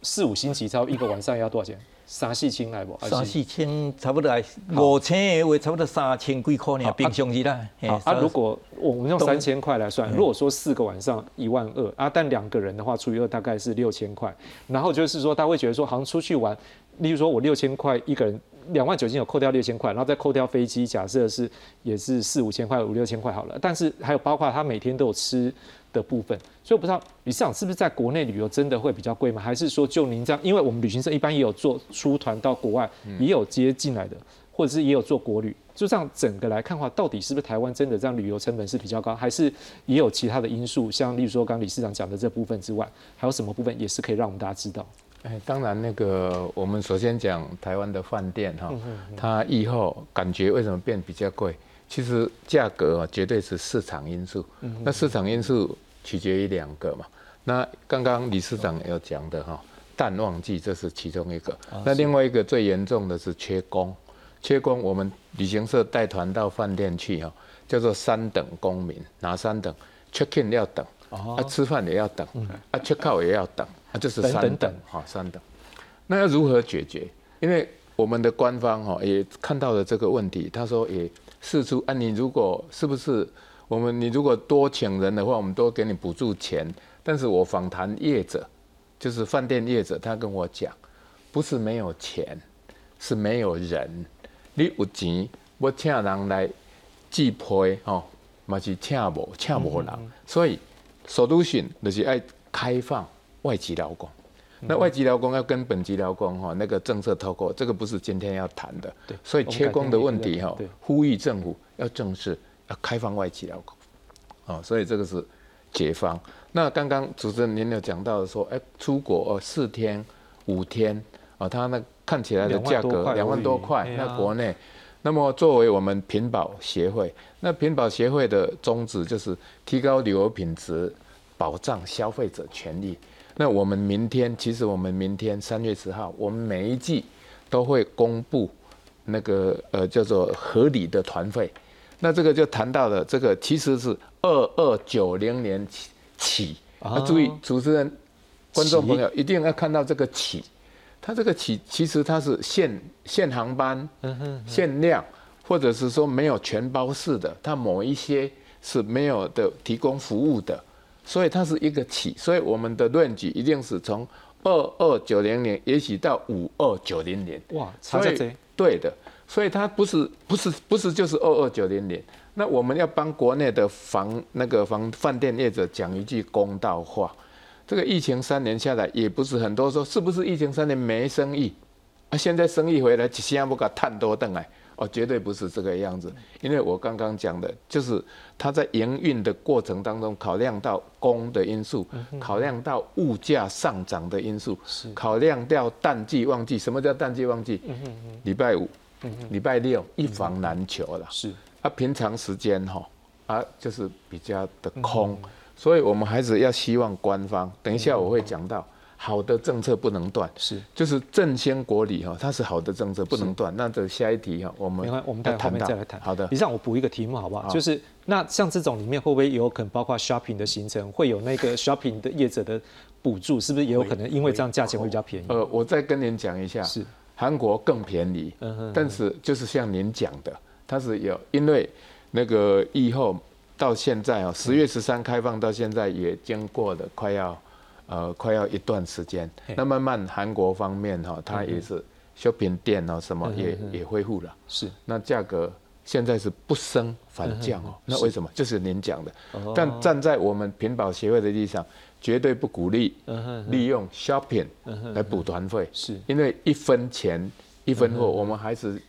四五星期超一个晚上要多少钱？三四千来不？三四千差不多来五千的话，差不多三千几块呢，平常日啦。啊，如果我们用三千块来算，如果说四个晚上一万二啊，但两个人的话除以二大概是六千块。然后就是说，他会觉得说，好像出去玩，例如说我六千块一个人，两万九千有扣掉六千块，然后再扣掉飞机，假设是也是四五千块五六千块好了。但是还有包括他每天都有吃。的部分，所以我不知道李市长是不是在国内旅游真的会比较贵吗？还是说就您这样，因为我们旅行社一般也有做出团到国外，也有接进来的，或者是也有做国旅，就这样整个来看的话，到底是不是台湾真的这样旅游成本是比较高，还是也有其他的因素？像例如说刚李市长讲的这部分之外，还有什么部分也是可以让我们大家知道？哎，当然那个我们首先讲台湾的饭店哈，它以后感觉为什么变比较贵？其实价格啊，绝对是市场因素。那市场因素取决于两个嘛。那刚刚理事长有讲的哈，淡旺季这是其中一个。那另外一个最严重的是缺工。缺工，我们旅行社带团到饭店去哈，叫做三等公民。哪三等？check in 要等，啊吃饭也要等，啊 check out 也要等，啊就是三等哈三等。那要如何解决？因为我们的官方哈也看到了这个问题，他说也。试出啊，你如果是不是我们？你如果多请人的话，我们多给你补助钱。但是我访谈业者，就是饭店业者，他跟我讲，不是没有钱，是没有人。你有钱，我请人来寄配哦，嘛是请无请无人，所以 solution 就是爱开放外籍劳工。那外籍劳工要跟本籍劳工哈那个政策透过，这个不是今天要谈的。对，所以缺工的问题哈，呼吁政府要正视，要开放外籍劳工。哦，所以这个是解放。那刚刚主持人您有讲到说，哎，出国哦四天五天啊，他那看起来的价格两万多块，那国内，那么作为我们品保协会，那品保协会的宗旨就是提高旅游品质，保障消费者权益。那我们明天，其实我们明天三月十号，我们每一季都会公布那个呃叫做合理的团费。那这个就谈到了这个其实是二二九零年起起，啊，注意主持人、观众朋友一定要看到这个起，它这个起其实它是限限航班、限量，或者是说没有全包式的，它某一些是没有的提供服务的。所以它是一个起，所以我们的论据一定是从二二九零年，也许到五二九零年。哇，差在这。对的，所以它不是不是不是就是二二九零年。那我们要帮国内的房那个房饭店业者讲一句公道话，这个疫情三年下来，也不是很多说是不是疫情三年没生意啊？现在生意回来，现在不搞探多顿来。哦，绝对不是这个样子，因为我刚刚讲的，就是它在营运的过程当中，考量到供的因素，考量到物价上涨的因素，考量到淡季旺季。什么叫淡季旺季？礼拜五、礼拜六一房难求了。是啊，平常时间哈啊，就是比较的空，所以我们还是要希望官方。等一下我会讲到。好的政策不能断，是就是振兴国力哈，它是好的政策不能断。那这下一题哈，我们我们待后面再来谈。好的，你让我补一个题目好不好？就是那像这种里面会不会有可能包括 shopping 的行程，会有那个 shopping 的业者的补助，是不是也有可能因为这样价钱会比较便宜？呃，我再跟您讲一下，是韩国更便宜，嗯但是就是像您讲的，它是有因为那个疫后到现在啊，十月十三开放到现在也经过了快要。呃，快要一段时间，那慢慢韩国方面哈，它也是 shopping 店哦，什么也也恢复了。是，那价格现在是不升反降哦。那为什么？就是您讲的。但站在我们屏保协会的立场，绝对不鼓励利用 shopping 来补团费。是，因为一分钱一分货，我们还是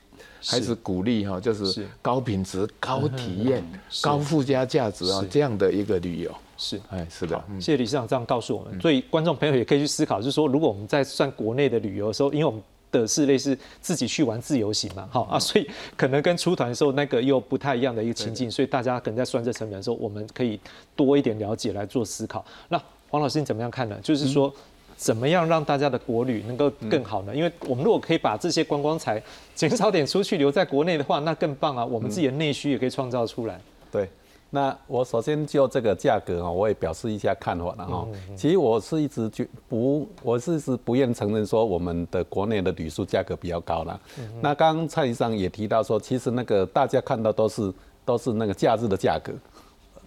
还是鼓励哈，就是高品质、高体验、高附加价值啊这样的一个旅游。是，哎，是的，谢谢理事长这样告诉我们，所以观众朋友也可以去思考，就是说，如果我们在算国内的旅游的时候，因为我们的是类似自己去玩自由行嘛，好啊，所以可能跟出团的时候那个又不太一样的一个情境，所以大家可能在算这成本的时候，我们可以多一点了解来做思考。那黄老师你怎么样看呢？就是说，怎么样让大家的国旅能够更好呢？因为我们如果可以把这些观光财减少点出去留在国内的话，那更棒啊！我们自己的内需也可以创造出来。对。那我首先就这个价格啊，我也表示一下看法了哈。其实我是一直就不，我是是不愿承认说我们的国内的旅宿价格比较高了。那刚刚蔡医生也提到说，其实那个大家看到都是都是那个假日的价格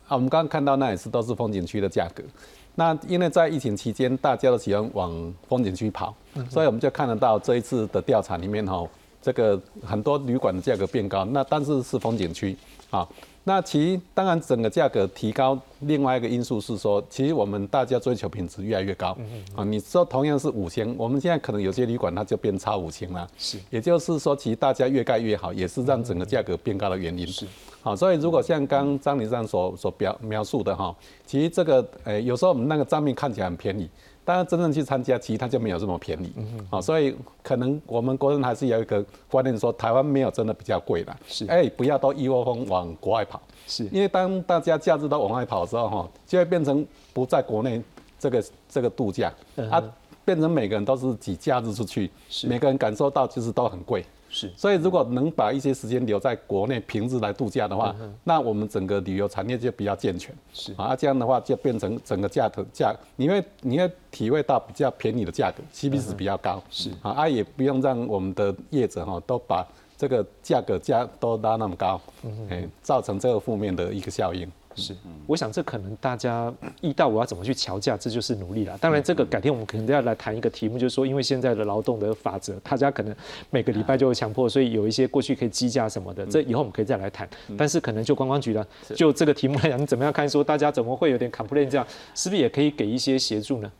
啊。我们刚刚看到那也是都是风景区的价格。那因为在疫情期间，大家都喜欢往风景区跑，所以我们就看得到这一次的调查里面哈，这个很多旅馆的价格变高，那但是是风景区啊。那其当然，整个价格提高，另外一个因素是说，其实我们大家追求品质越来越高。啊，你说同样是五星，我们现在可能有些旅馆它就变超五星了。是，也就是说，其实大家越盖越好，也是让整个价格变高的原因。是，好，所以如果像刚张理事长所所表描述的哈，其实这个，诶，有时候我们那个账面看起来很便宜。当然，真正去参加，其实它就没有这么便宜。嗯好，所以可能我们国人还是有一个观念，说台湾没有真的比较贵啦。是。哎，不要都一窝蜂往国外跑。是。因为当大家假日都往外跑的时候，哈，就会变成不在国内这个这个度假，啊，变成每个人都是挤假日出去，每个人感受到就是都很贵。是，所以如果能把一些时间留在国内平日来度假的话，那我们整个旅游产业就比较健全。是啊，这样的话就变成整个价头价，你会你会体会到比较便宜的价格，CP 值比较高。是啊，啊也不用让我们的业者哈都把这个价格价都拉那么高，哎，造成这个负面的一个效应。是，我想这可能大家一到我要怎么去调价，这就是努力了。当然，这个改天我们可能都要来谈一个题目，就是说，因为现在的劳动的法则，大家可能每个礼拜就会强迫，所以有一些过去可以积价什么的，这以后我们可以再来谈。但是可能就观光局呢，就这个题目来讲，你怎么样看？说大家怎么会有点 complain 这样，是不是也可以给一些协助呢？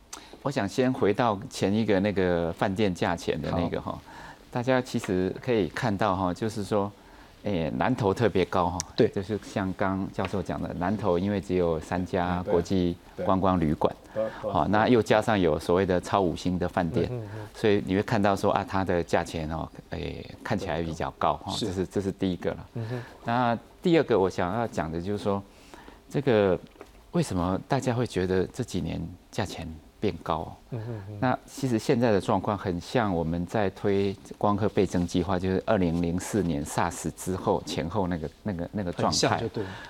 我想先回到前一个那个饭店价钱的那个哈，大家其实可以看到哈，就是说。诶，南投特别高哈，对，就是像刚教授讲的，南投因为只有三家国际观光旅馆，好，那又加上有所谓的超五星的饭店，所以你会看到说啊，它的价钱哦，诶，看起来比较高哈，这是这是第一个了。那第二个我想要讲的就是说，这个为什么大家会觉得这几年价钱？变高，那其实现在的状况很像我们在推光刻倍增计划，就是二零零四年 SARS 之后前后那个那个那个状态，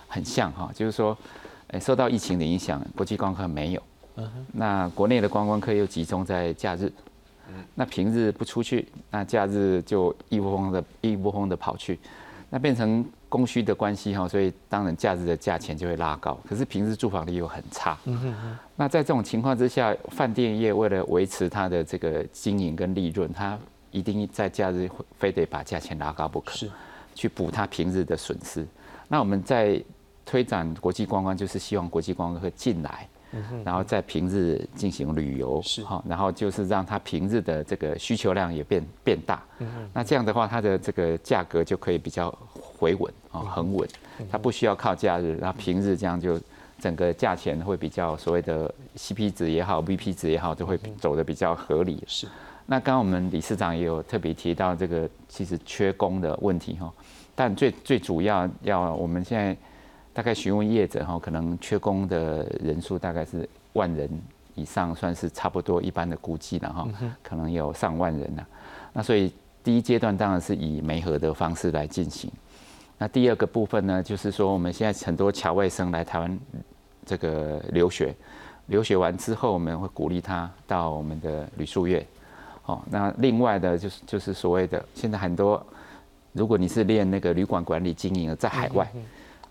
很像哈，就是说，诶，受到疫情的影响，国际光刻没有，那国内的观光客又集中在假日，那平日不出去，那假日就一窝蜂的一窝蜂的跑去，那变成。供需的关系哈，所以当然假日的价钱就会拉高。可是平日住房率又很差。那在这种情况之下，饭店业为了维持它的这个经营跟利润，它一定在假日非得把价钱拉高不可，是去补它平日的损失。那我们在推展国际观光，就是希望国际观光客进来。然后在平日进行旅游，是。哈，然后就是让它平日的这个需求量也变变大，那这样的话，它的这个价格就可以比较回稳啊，很稳，它不需要靠假日，然后平日这样就整个价钱会比较所谓的 CP 值也好，VP 值也好，都会走的比较合理。是，那刚刚我们理事长也有特别提到这个其实缺工的问题哈，但最最主要要我们现在。大概询问业者哈，可能缺工的人数大概是万人以上，算是差不多一般的估计了哈，可能有上万人呢。那所以第一阶段当然是以媒合的方式来进行。那第二个部分呢，就是说我们现在很多侨外生来台湾这个留学，留学完之后我们会鼓励他到我们的旅宿业。哦，那另外的就是就是所谓的现在很多，如果你是练那个旅馆管理经营，在海外。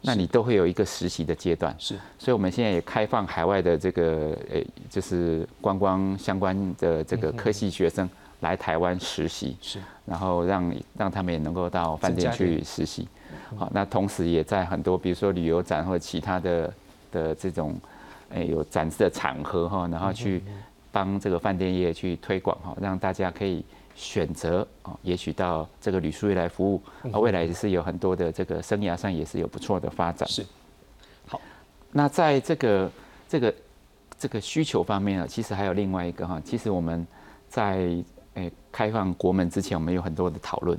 那你都会有一个实习的阶段，是，所以我们现在也开放海外的这个诶，就是观光相关的这个科系学生来台湾实习，是，然后让让他们也能够到饭店去实习，好，那同时也在很多比如说旅游展或者其他的的这种诶有展示的场合哈，然后去帮这个饭店业去推广哈，让大家可以。选择啊，也许到这个旅宿业来服务，啊，未来也是有很多的这个生涯上也是有不错的发展。是，好，那在这个这个这个需求方面啊，其实还有另外一个哈，其实我们在诶开放国门之前，我们有很多的讨论，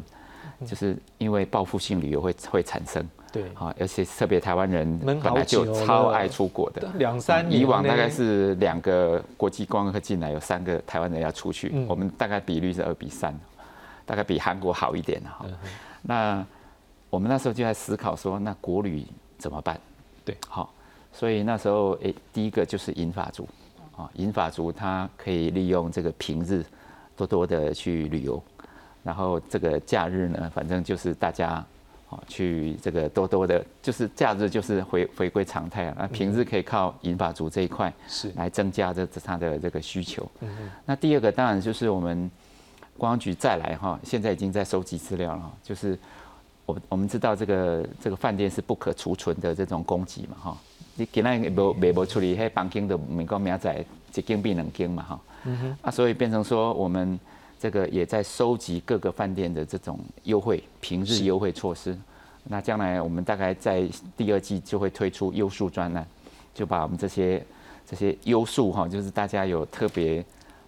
就是因为报复性旅游会会产生。对，好，而且特别台湾人本来就超爱出国的，两三以往大概是两个国际观光客进来，有三个台湾人要出去，我们大概比率是二比三，大概比韩国好一点哈。那我们那时候就在思考说，那国旅怎么办？对，好，所以那时候诶，第一个就是银发族啊，银发族他可以利用这个平日多多的去旅游，然后这个假日呢，反正就是大家。去这个多多的，就是假日就是回回归常态啊。那平日可以靠银发族这一块是来增加这它的这个需求。那第二个当然就是我们公安局再来哈，现在已经在收集资料了。就是我我们知道这个这个饭店是不可储存的这种供给嘛哈。你今日无未无处理，迄房间的每个明仔一间变两间嘛哈。啊，所以变成说我们。这个也在收集各个饭店的这种优惠平日优惠措施，那将来我们大概在第二季就会推出优数专栏，就把我们这些这些优数哈，就是大家有特别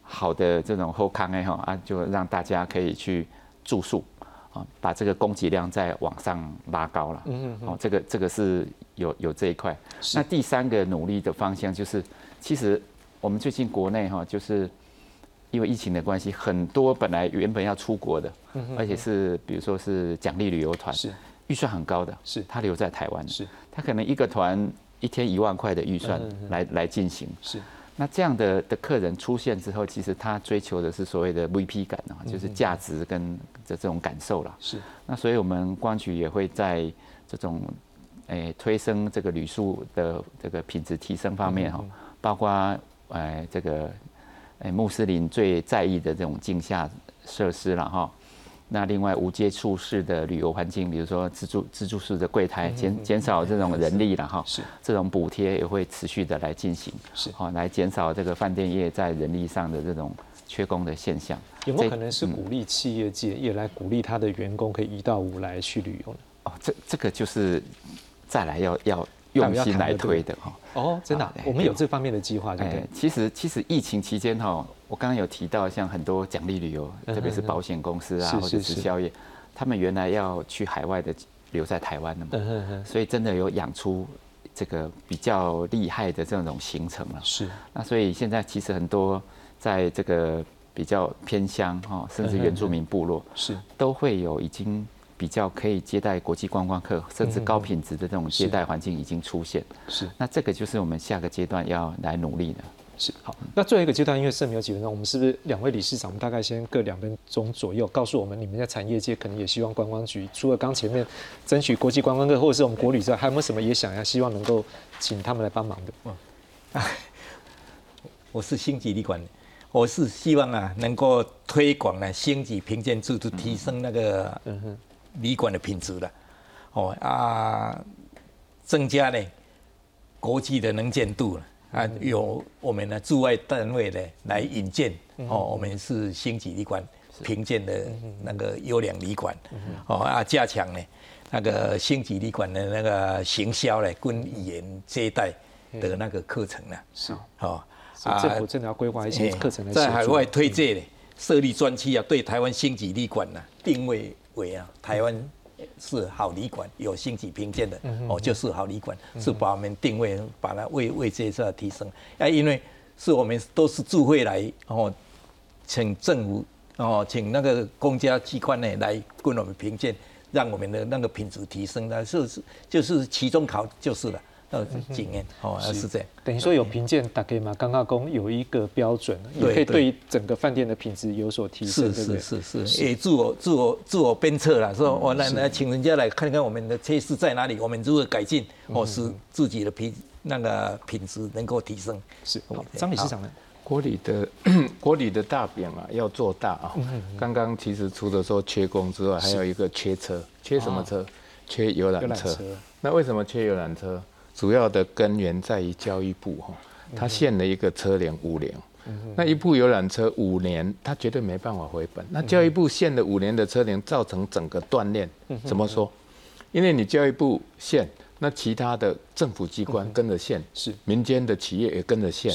好的这种后康哎哈啊，就让大家可以去住宿啊，把这个供给量再往上拉高了。嗯嗯。哦，这个这个是有有这一块。那第三个努力的方向就是，其实我们最近国内哈就是。因为疫情的关系，很多本来原本要出国的，而且是比如说是奖励旅游团，是。预算很高的，是。他留在台湾，是。他可能一个团一天一万块的预算来来进行，是。那这样的的客人出现之后，其实他追求的是所谓的 VP 感啊，就是价值跟的这种感受了，是。那所以我们光局也会在这种诶推升这个旅宿的这个品质提升方面哈，包括诶这个诶穆斯林最在意的这种镜下设施了哈。那另外无接触式的旅游环境，比如说自助自助式的柜台，减减少这种人力了哈。是。这种补贴也会持续的来进行。是。好，来减少这个饭店业在人力上的这种缺工的现象。有没有可能是鼓励企业界也来鼓励他的员工可以一到五来去旅游呢？哦，这这个就是再来要要用心来推的哈。哦，真的，我们有这方面的计划，对不对？其实其实疫情期间哈，我刚刚有提到，像很多奖励旅游，特别是保险公司啊，或者是宵夜，他们原来要去海外的，留在台湾的嘛，所以真的有养出这个比较厉害的这种行程了。是，那所以现在其实很多在这个比较偏乡哈，甚至原住民部落是。都会有已经。比较可以接待国际观光客，甚至高品质的这种接待环境已经出现。是，那这个就是我们下个阶段要来努力的。是，好，那最后一个阶段，因为剩没有几分钟，我们是不是两位理事长，我们大概先各两分钟左右，告诉我们你们在产业界可能也希望观光局除了刚前面争取国际观光客或者是我们国旅之外，还有没有什么也想要希望能够请他们来帮忙的？嗯，我是星级旅馆，我是希望啊，能够推广呢星级评鉴制度，提升那个嗯哼。旅馆的品质了，哦啊，增加呢国际的能见度了啊，有我们的驻外单位呢来引荐。哦，我们是星级旅馆评鉴的那个优良旅馆。哦啊，加强呢那个星级旅馆的那个行销呢跟语言接待的那个课程呢是。哦啊，政府真的要规划一些课程来在海外推介呢设立专区啊，对台湾星级旅馆呢定位。为啊，台湾是好旅馆，有星级评鉴的哦，就是好旅馆，是把我们定位，把它为为这些提升。啊，因为是我们都是住会来哦，请政府哦，请那个公家机关呢来跟我们评鉴，让我们的那个品质提升，那是是就是期中考就是了。呃，经验哦，是这样。等于说有评鉴打给嘛，刚刚公有一个标准，也可以对整个饭店的品质有所提升，是是是是，也自我自我自我鞭策了，说我来来请人家来看看我们的缺失在哪里，我们如何改进，或使自己的品那个品质能够提升。是，张理事长呢？国里的 国里的大饼啊，要做大啊。刚刚其实除了说缺工之外，还有一个缺车，缺什么车？缺游览车。那为什么缺游览车？主要的根源在于教育部哈，他限了一个车龄五年，那一部游览车五年，他绝对没办法回本。那教育部限了五年的车龄，造成整个断链。怎么说？因为你教育部限，那其他的政府机关跟着限，是民间的企业也跟着限，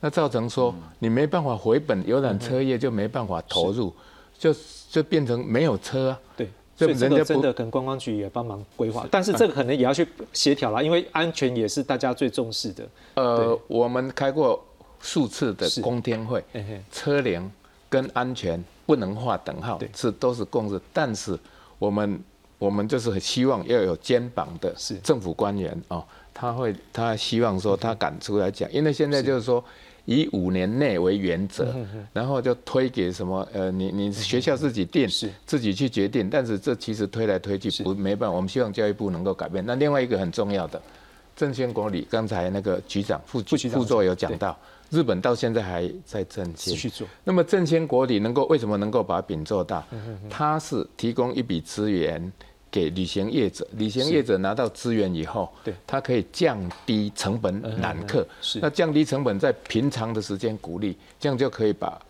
那造成说你没办法回本，游览车业就没办法投入，就就变成没有车。对。所以这个真的跟观光局也帮忙规划，但是这个可能也要去协调啦，因为安全也是大家最重视的。呃，我们开过数次的公天会，车龄跟安全不能划等号，是都是共识。但是我们我们就是很希望要有肩膀的政府官员哦，他会他希望说他敢出来讲，因为现在就是说。以五年内为原则，然后就推给什么？呃，你你学校自己定，自己去决定。但是这其实推来推去不没办法。我们希望教育部能够改变。那另外一个很重要的，正先国理，刚才那个局长副副座有讲到，日本到现在还在正先继续做。那么正先国理能够为什么能够把饼做大？它是提供一笔资源。给旅行业者，旅行业者拿到资源以后，对，他可以降低成本揽客。是，那降低成本在平常的时间鼓励，这样就可以把。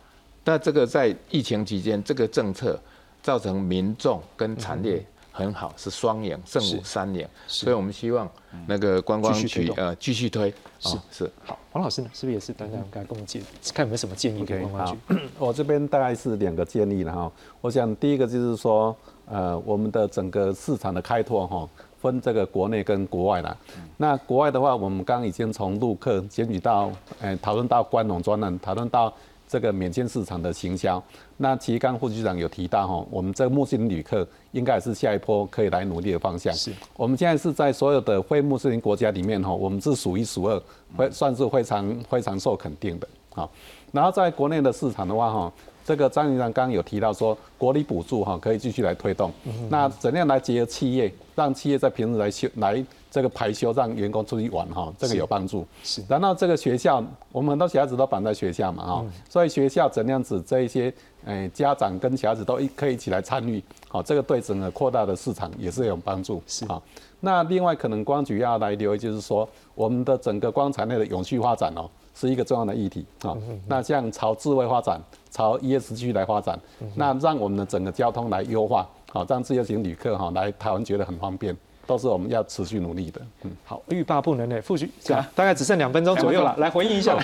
那这个在疫情期间，这个政策造成民众跟产业很好，是双赢，胜五三赢。所以我们希望那个观光局呃继续推。是是好，黄老师呢，是不是也是等等该跟我们建，看有没有什么建议给观光局？我这边大概是两个建议了哈。我想第一个就是说。呃，我们的整个市场的开拓哈，分这个国内跟国外啦。那国外的话，我们刚刚已经从陆客检举到，呃，讨论到关农专栏，讨论到这个免签市场的行销。那其实刚副局长有提到哈，我们这个穆斯林旅客应该是下一波可以来努力的方向。是，我们现在是在所有的非穆斯林国家里面哈，我们是数一数二，会算是非常非常受肯定的。啊，然后在国内的市场的话哈。这个张局长刚刚有提到说，国力补助哈可以继续来推动。那怎样来结合企业，让企业在平日来休来这个排休，让员工出去玩哈，这个有帮助。是。然后这个学校，我们很多小孩子都绑在学校嘛哈，所以学校怎样子这一些，诶家长跟小孩子都一可以一起来参与，好，这个对整个扩大的市场也是有帮助。是啊。那另外可能光局要来留意，就是说我们的整个光产业的永续发展哦。是一个重要的议题啊。那像朝智慧发展、朝 ESG 来发展，那让我们的整个交通来优化，好让自由行旅客哈来台湾觉得很方便，都是我们要持续努力的。嗯，好，欲罢不能的副局长，大概只剩两分钟左右了，来回应一下。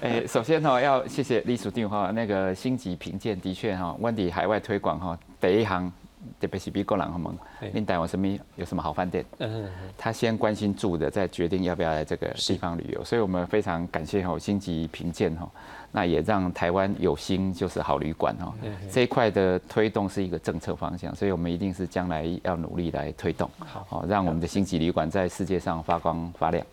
诶，首先哈要谢谢李署定哈那个星级评鉴，的确哈，温迪海外推广哈第一行。特别是比国人他们，您带我什么有什么好饭店？嗯，他先关心住的，再决定要不要来这个地方旅游。所以我们非常感谢哈星级评鉴哈，那也让台湾有心就是好旅馆哈。这一块的推动是一个政策方向，所以我们一定是将来要努力来推动，好，让我们的星级旅馆在世界上发光发亮。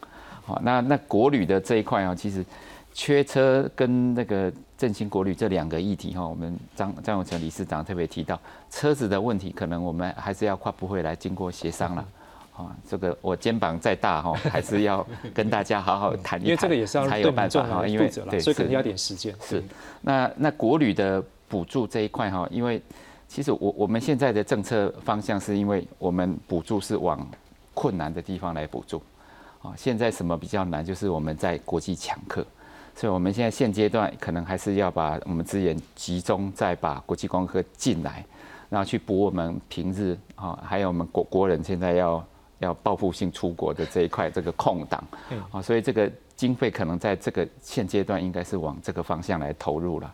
好，那那国旅的这一块啊，其实。缺车跟那个振兴国旅这两个议题哈，我们张张永成理事长特别提到车子的问题，可能我们还是要跨部会来经过协商了。啊，这个我肩膀再大哈，还是要跟大家好好谈一谈，因为这个也是要才有办法哈，因为对，所以可能要点时间。是，那那国旅的补助这一块哈，因为其实我我们现在的政策方向是因为我们补助是往困难的地方来补助。啊，现在什么比较难？就是我们在国际抢客。所以，我们现在现阶段可能还是要把我们资源集中在把国际光科进来，然后去补我们平日啊，还有我们国国人现在要要报复性出国的这一块这个空档啊，所以这个经费可能在这个现阶段应该是往这个方向来投入了。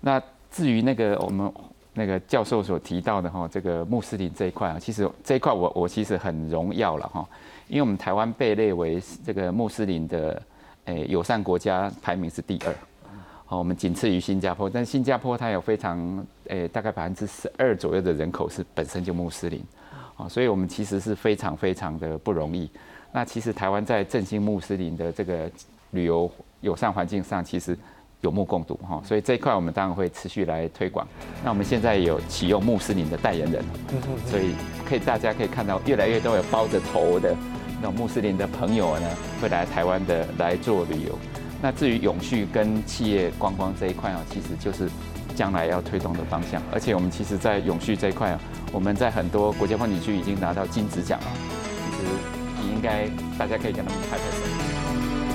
那至于那个我们那个教授所提到的哈，这个穆斯林这一块啊，其实这一块我我其实很荣耀了哈，因为我们台湾被列为这个穆斯林的。诶，友善国家排名是第二，好，我们仅次于新加坡，但新加坡它有非常诶，大概百分之十二左右的人口是本身就穆斯林，啊，所以我们其实是非常非常的不容易。那其实台湾在振兴穆斯林的这个旅游友善环境上，其实有目共睹哈，所以这一块我们当然会持续来推广。那我们现在有启用穆斯林的代言人，所以可以大家可以看到越来越多有包着头的。穆斯林的朋友呢，会来台湾的来做旅游。那至于永续跟企业观光这一块啊，其实就是将来要推动的方向。而且我们其实，在永续这一块啊，我们在很多国家风景区已经拿到金质奖了。其实你应该大家可以跟他们拍拍手。